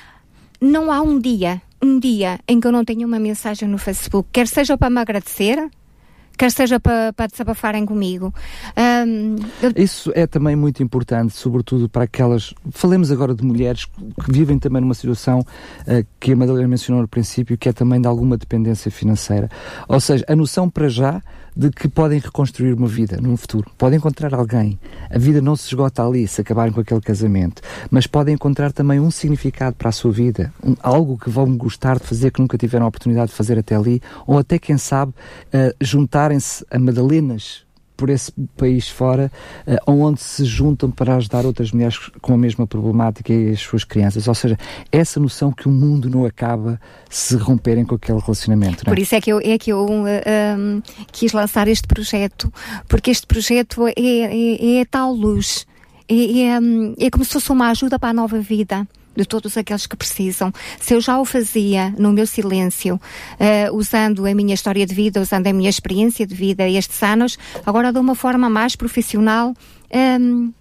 não há um dia, um dia em que eu não tenha uma mensagem no Facebook, quer seja para me agradecer, quer seja para, para desabafarem comigo. Ahm, eu- Isso é também muito importante, sobretudo para aquelas. Falemos agora de mulheres que vivem também numa situação eh, que a Madalena mencionou no princípio, que é também de alguma dependência financeira. Ou seja, a noção para já de que podem reconstruir uma vida num futuro. Podem encontrar alguém. A vida não se esgota ali se acabarem com aquele casamento. Mas podem encontrar também um significado para a sua vida. Um- algo que vão gostar de fazer que nunca tiveram a oportunidade de fazer até ali. Ou até, quem sabe, eh, juntarem-se a Madalenas por esse país fora, eh, onde se juntam para ajudar outras mulheres com a mesma problemática e as suas crianças. Ou seja, essa noção que o mundo não acaba se romperem com aquele relacionamento. É? Por isso é que eu, é que eu uh, um, quis lançar este projeto, porque este projeto é, é, é a tal luz, é, é, hum, é como se fosse uma ajuda para a nova vida de todos aqueles que precisam. Se eu já o fazia no meu silêncio, uh, usando a minha história de vida, usando a minha experiência de vida estes anos, agora de uma forma mais profissional, um,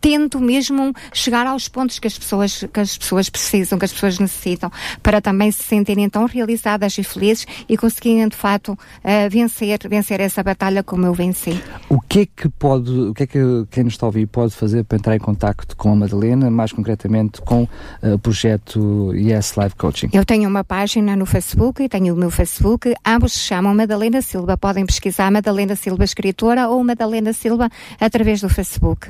tento mesmo chegar aos pontos que as pessoas que as pessoas precisam, que as pessoas necessitam, para também se sentirem tão realizadas e felizes e conseguirem de fato uh, vencer vencer essa batalha como eu venci. O que é que pode, o que é que quem nos está a ouvir pode fazer para entrar em contacto com a Madalena, mais concretamente com eh, o projeto Yes Life Coaching? Eu tenho uma página no Facebook e tenho o meu Facebook, ambos se chamam Madalena Silva, podem pesquisar Madalena Silva escritora ou Madalena Silva através do Facebook.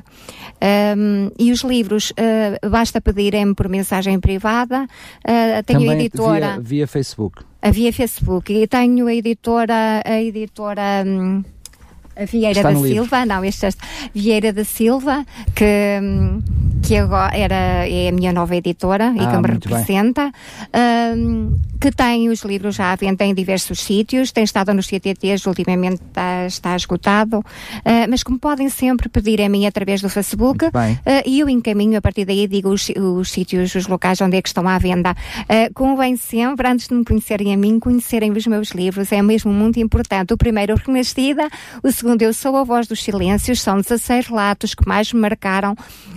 Um, e os livros, uh, basta pedirem por mensagem privada, uh, tenho Também a editora... via, via Facebook. Havia Facebook e tenho a editora, a editora a Vieira Está da no livro. Silva, não, este é Vieira da Silva, que, que agora era, é a minha nova editora e Ah, que me representa, hum, que tem os livros já à venda em diversos sítios, tem estado nos CTTs, ultimamente está, está esgotado, ah, mas como podem sempre pedir a mim através do Facebook, ah, e eu encaminho a partir daí, digo os, os sítios, os locais onde é que estão à venda. Ah, convém sempre, antes de me conhecerem a mim, conhecerem os meus livros, é mesmo muito importante. O primeiro, Renascida, o segundo, Eu Sou a Voz dos Silêncios, são 16 relatos que mais me marcaram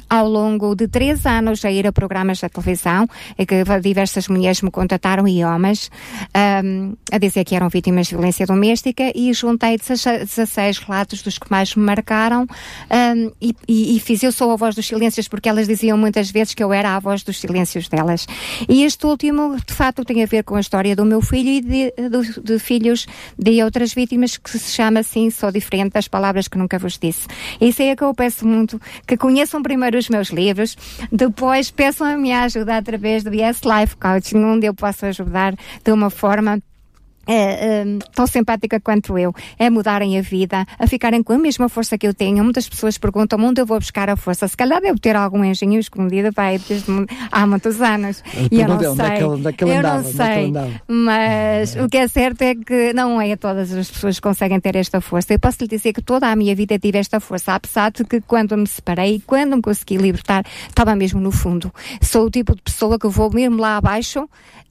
ao longo de três anos a ir a programas da televisão, e que diversas mulheres me contataram e homens, ahm, a dizer que eram vítimas de violência doméstica e juntei 16 16 relatos dos que mais me marcaram ahm, e, e- e fiz Eu Sou a Voz dos Silêncios porque elas diziam muitas vezes que eu era a voz dos silêncios delas. E este último, de facto, tem a ver com a história do meu filho e de, do- de filhos de outras vítimas que se chama assim, Sou Diferente das Palavras que Nunca Vos Disse. Isso é que eu peço muito, que conheçam primeiro os meus livros, depois peçam a minha ajuda através do Yes Life Coaching, onde eu posso ajudar de uma forma é, é, tão simpática quanto eu, é mudarem a vida, a ficarem com a mesma força que eu tenho. Muitas pessoas perguntam onde eu vou buscar a força. Se calhar devo ter algum engenho escondido vai, desde há muitos anos. E eu não sei. Daquela, eu não sei. Mas o que é certo é que não é todas as pessoas que conseguem ter esta força. Eu posso lhe dizer que toda a minha vida tive esta força, apesar de que quando me separei, quando me consegui libertar, estava mesmo no fundo. Sou o tipo de pessoa que vou mesmo lá abaixo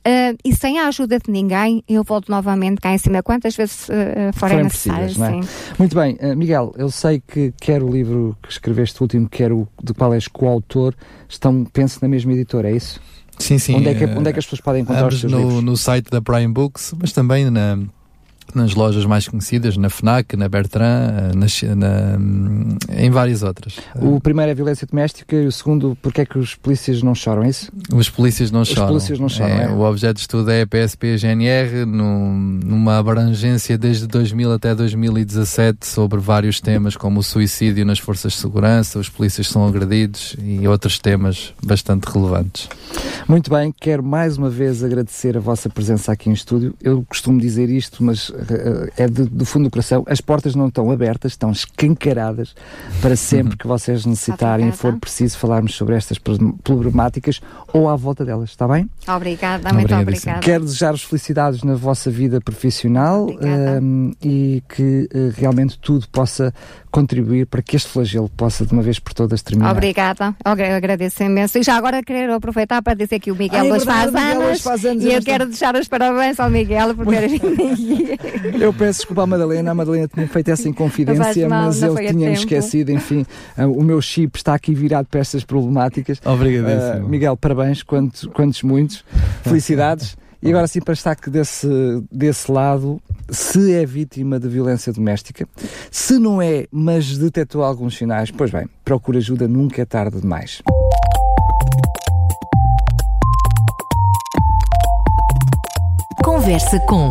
Uh, e sem a ajuda de ninguém, eu volto novamente cá em cima, quantas vezes uh, forem necessárias. É? Muito bem, uh, Miguel, eu sei que quer o livro que escreveste, o último, quer o de qual és coautor, estão, penso, na mesma editora, é isso? Sim, sim. Onde é que, onde é que as pessoas podem encontrar os seus no, livros? No site da Prime Books, mas também na, nas lojas mais conhecidas, na FNAC, na Bertrand, na, na, em várias outras. O primeiro é violência doméstica e o segundo, porque é que os polícias não choram, é isso? Os polícias não os choram. Polícias não choram é, é? O objeto de estudo é a PSP-GNR, numa abrangência desde 2000 até 2017 sobre vários temas como o suicídio nas forças de segurança, os polícias são agredidos e outros temas bastante relevantes. Muito bem, quero mais uma vez agradecer a vossa presença aqui em estúdio. Eu costumo dizer isto, mas é de, do fundo do coração, as portas não estão abertas, estão escancaradas para sempre que vocês necessitarem e for preciso falarmos sobre estas problemáticas ou à volta delas, está bem? Obrigada, muito obrigada. Quero desejar-vos felicidades na vossa vida profissional um, e que uh, realmente tudo possa contribuir para que este flagelo possa de uma vez por todas terminar. Obrigada, eu agradeço imenso. E já agora quero aproveitar para dizer que o Miguel, Ai, hoje, faz anos, faz anos e eu quero deixar os parabéns ao Miguel por ter vindo Eu peço desculpa à Madalena, a Madalena tinha feito essa inconfidência, mal, mas ele tinha-me esquecido, enfim, uh, o meu chip está aqui virado para estas problemáticas. Obrigado. Uh, Miguel, parabéns, quantos, quantos muitos, felicidades. E agora sim, para estar desse, desse lado, se é vítima de violência doméstica, se não é, mas detectou alguns sinais, pois bem, procura ajuda, nunca é tarde demais. Conversa com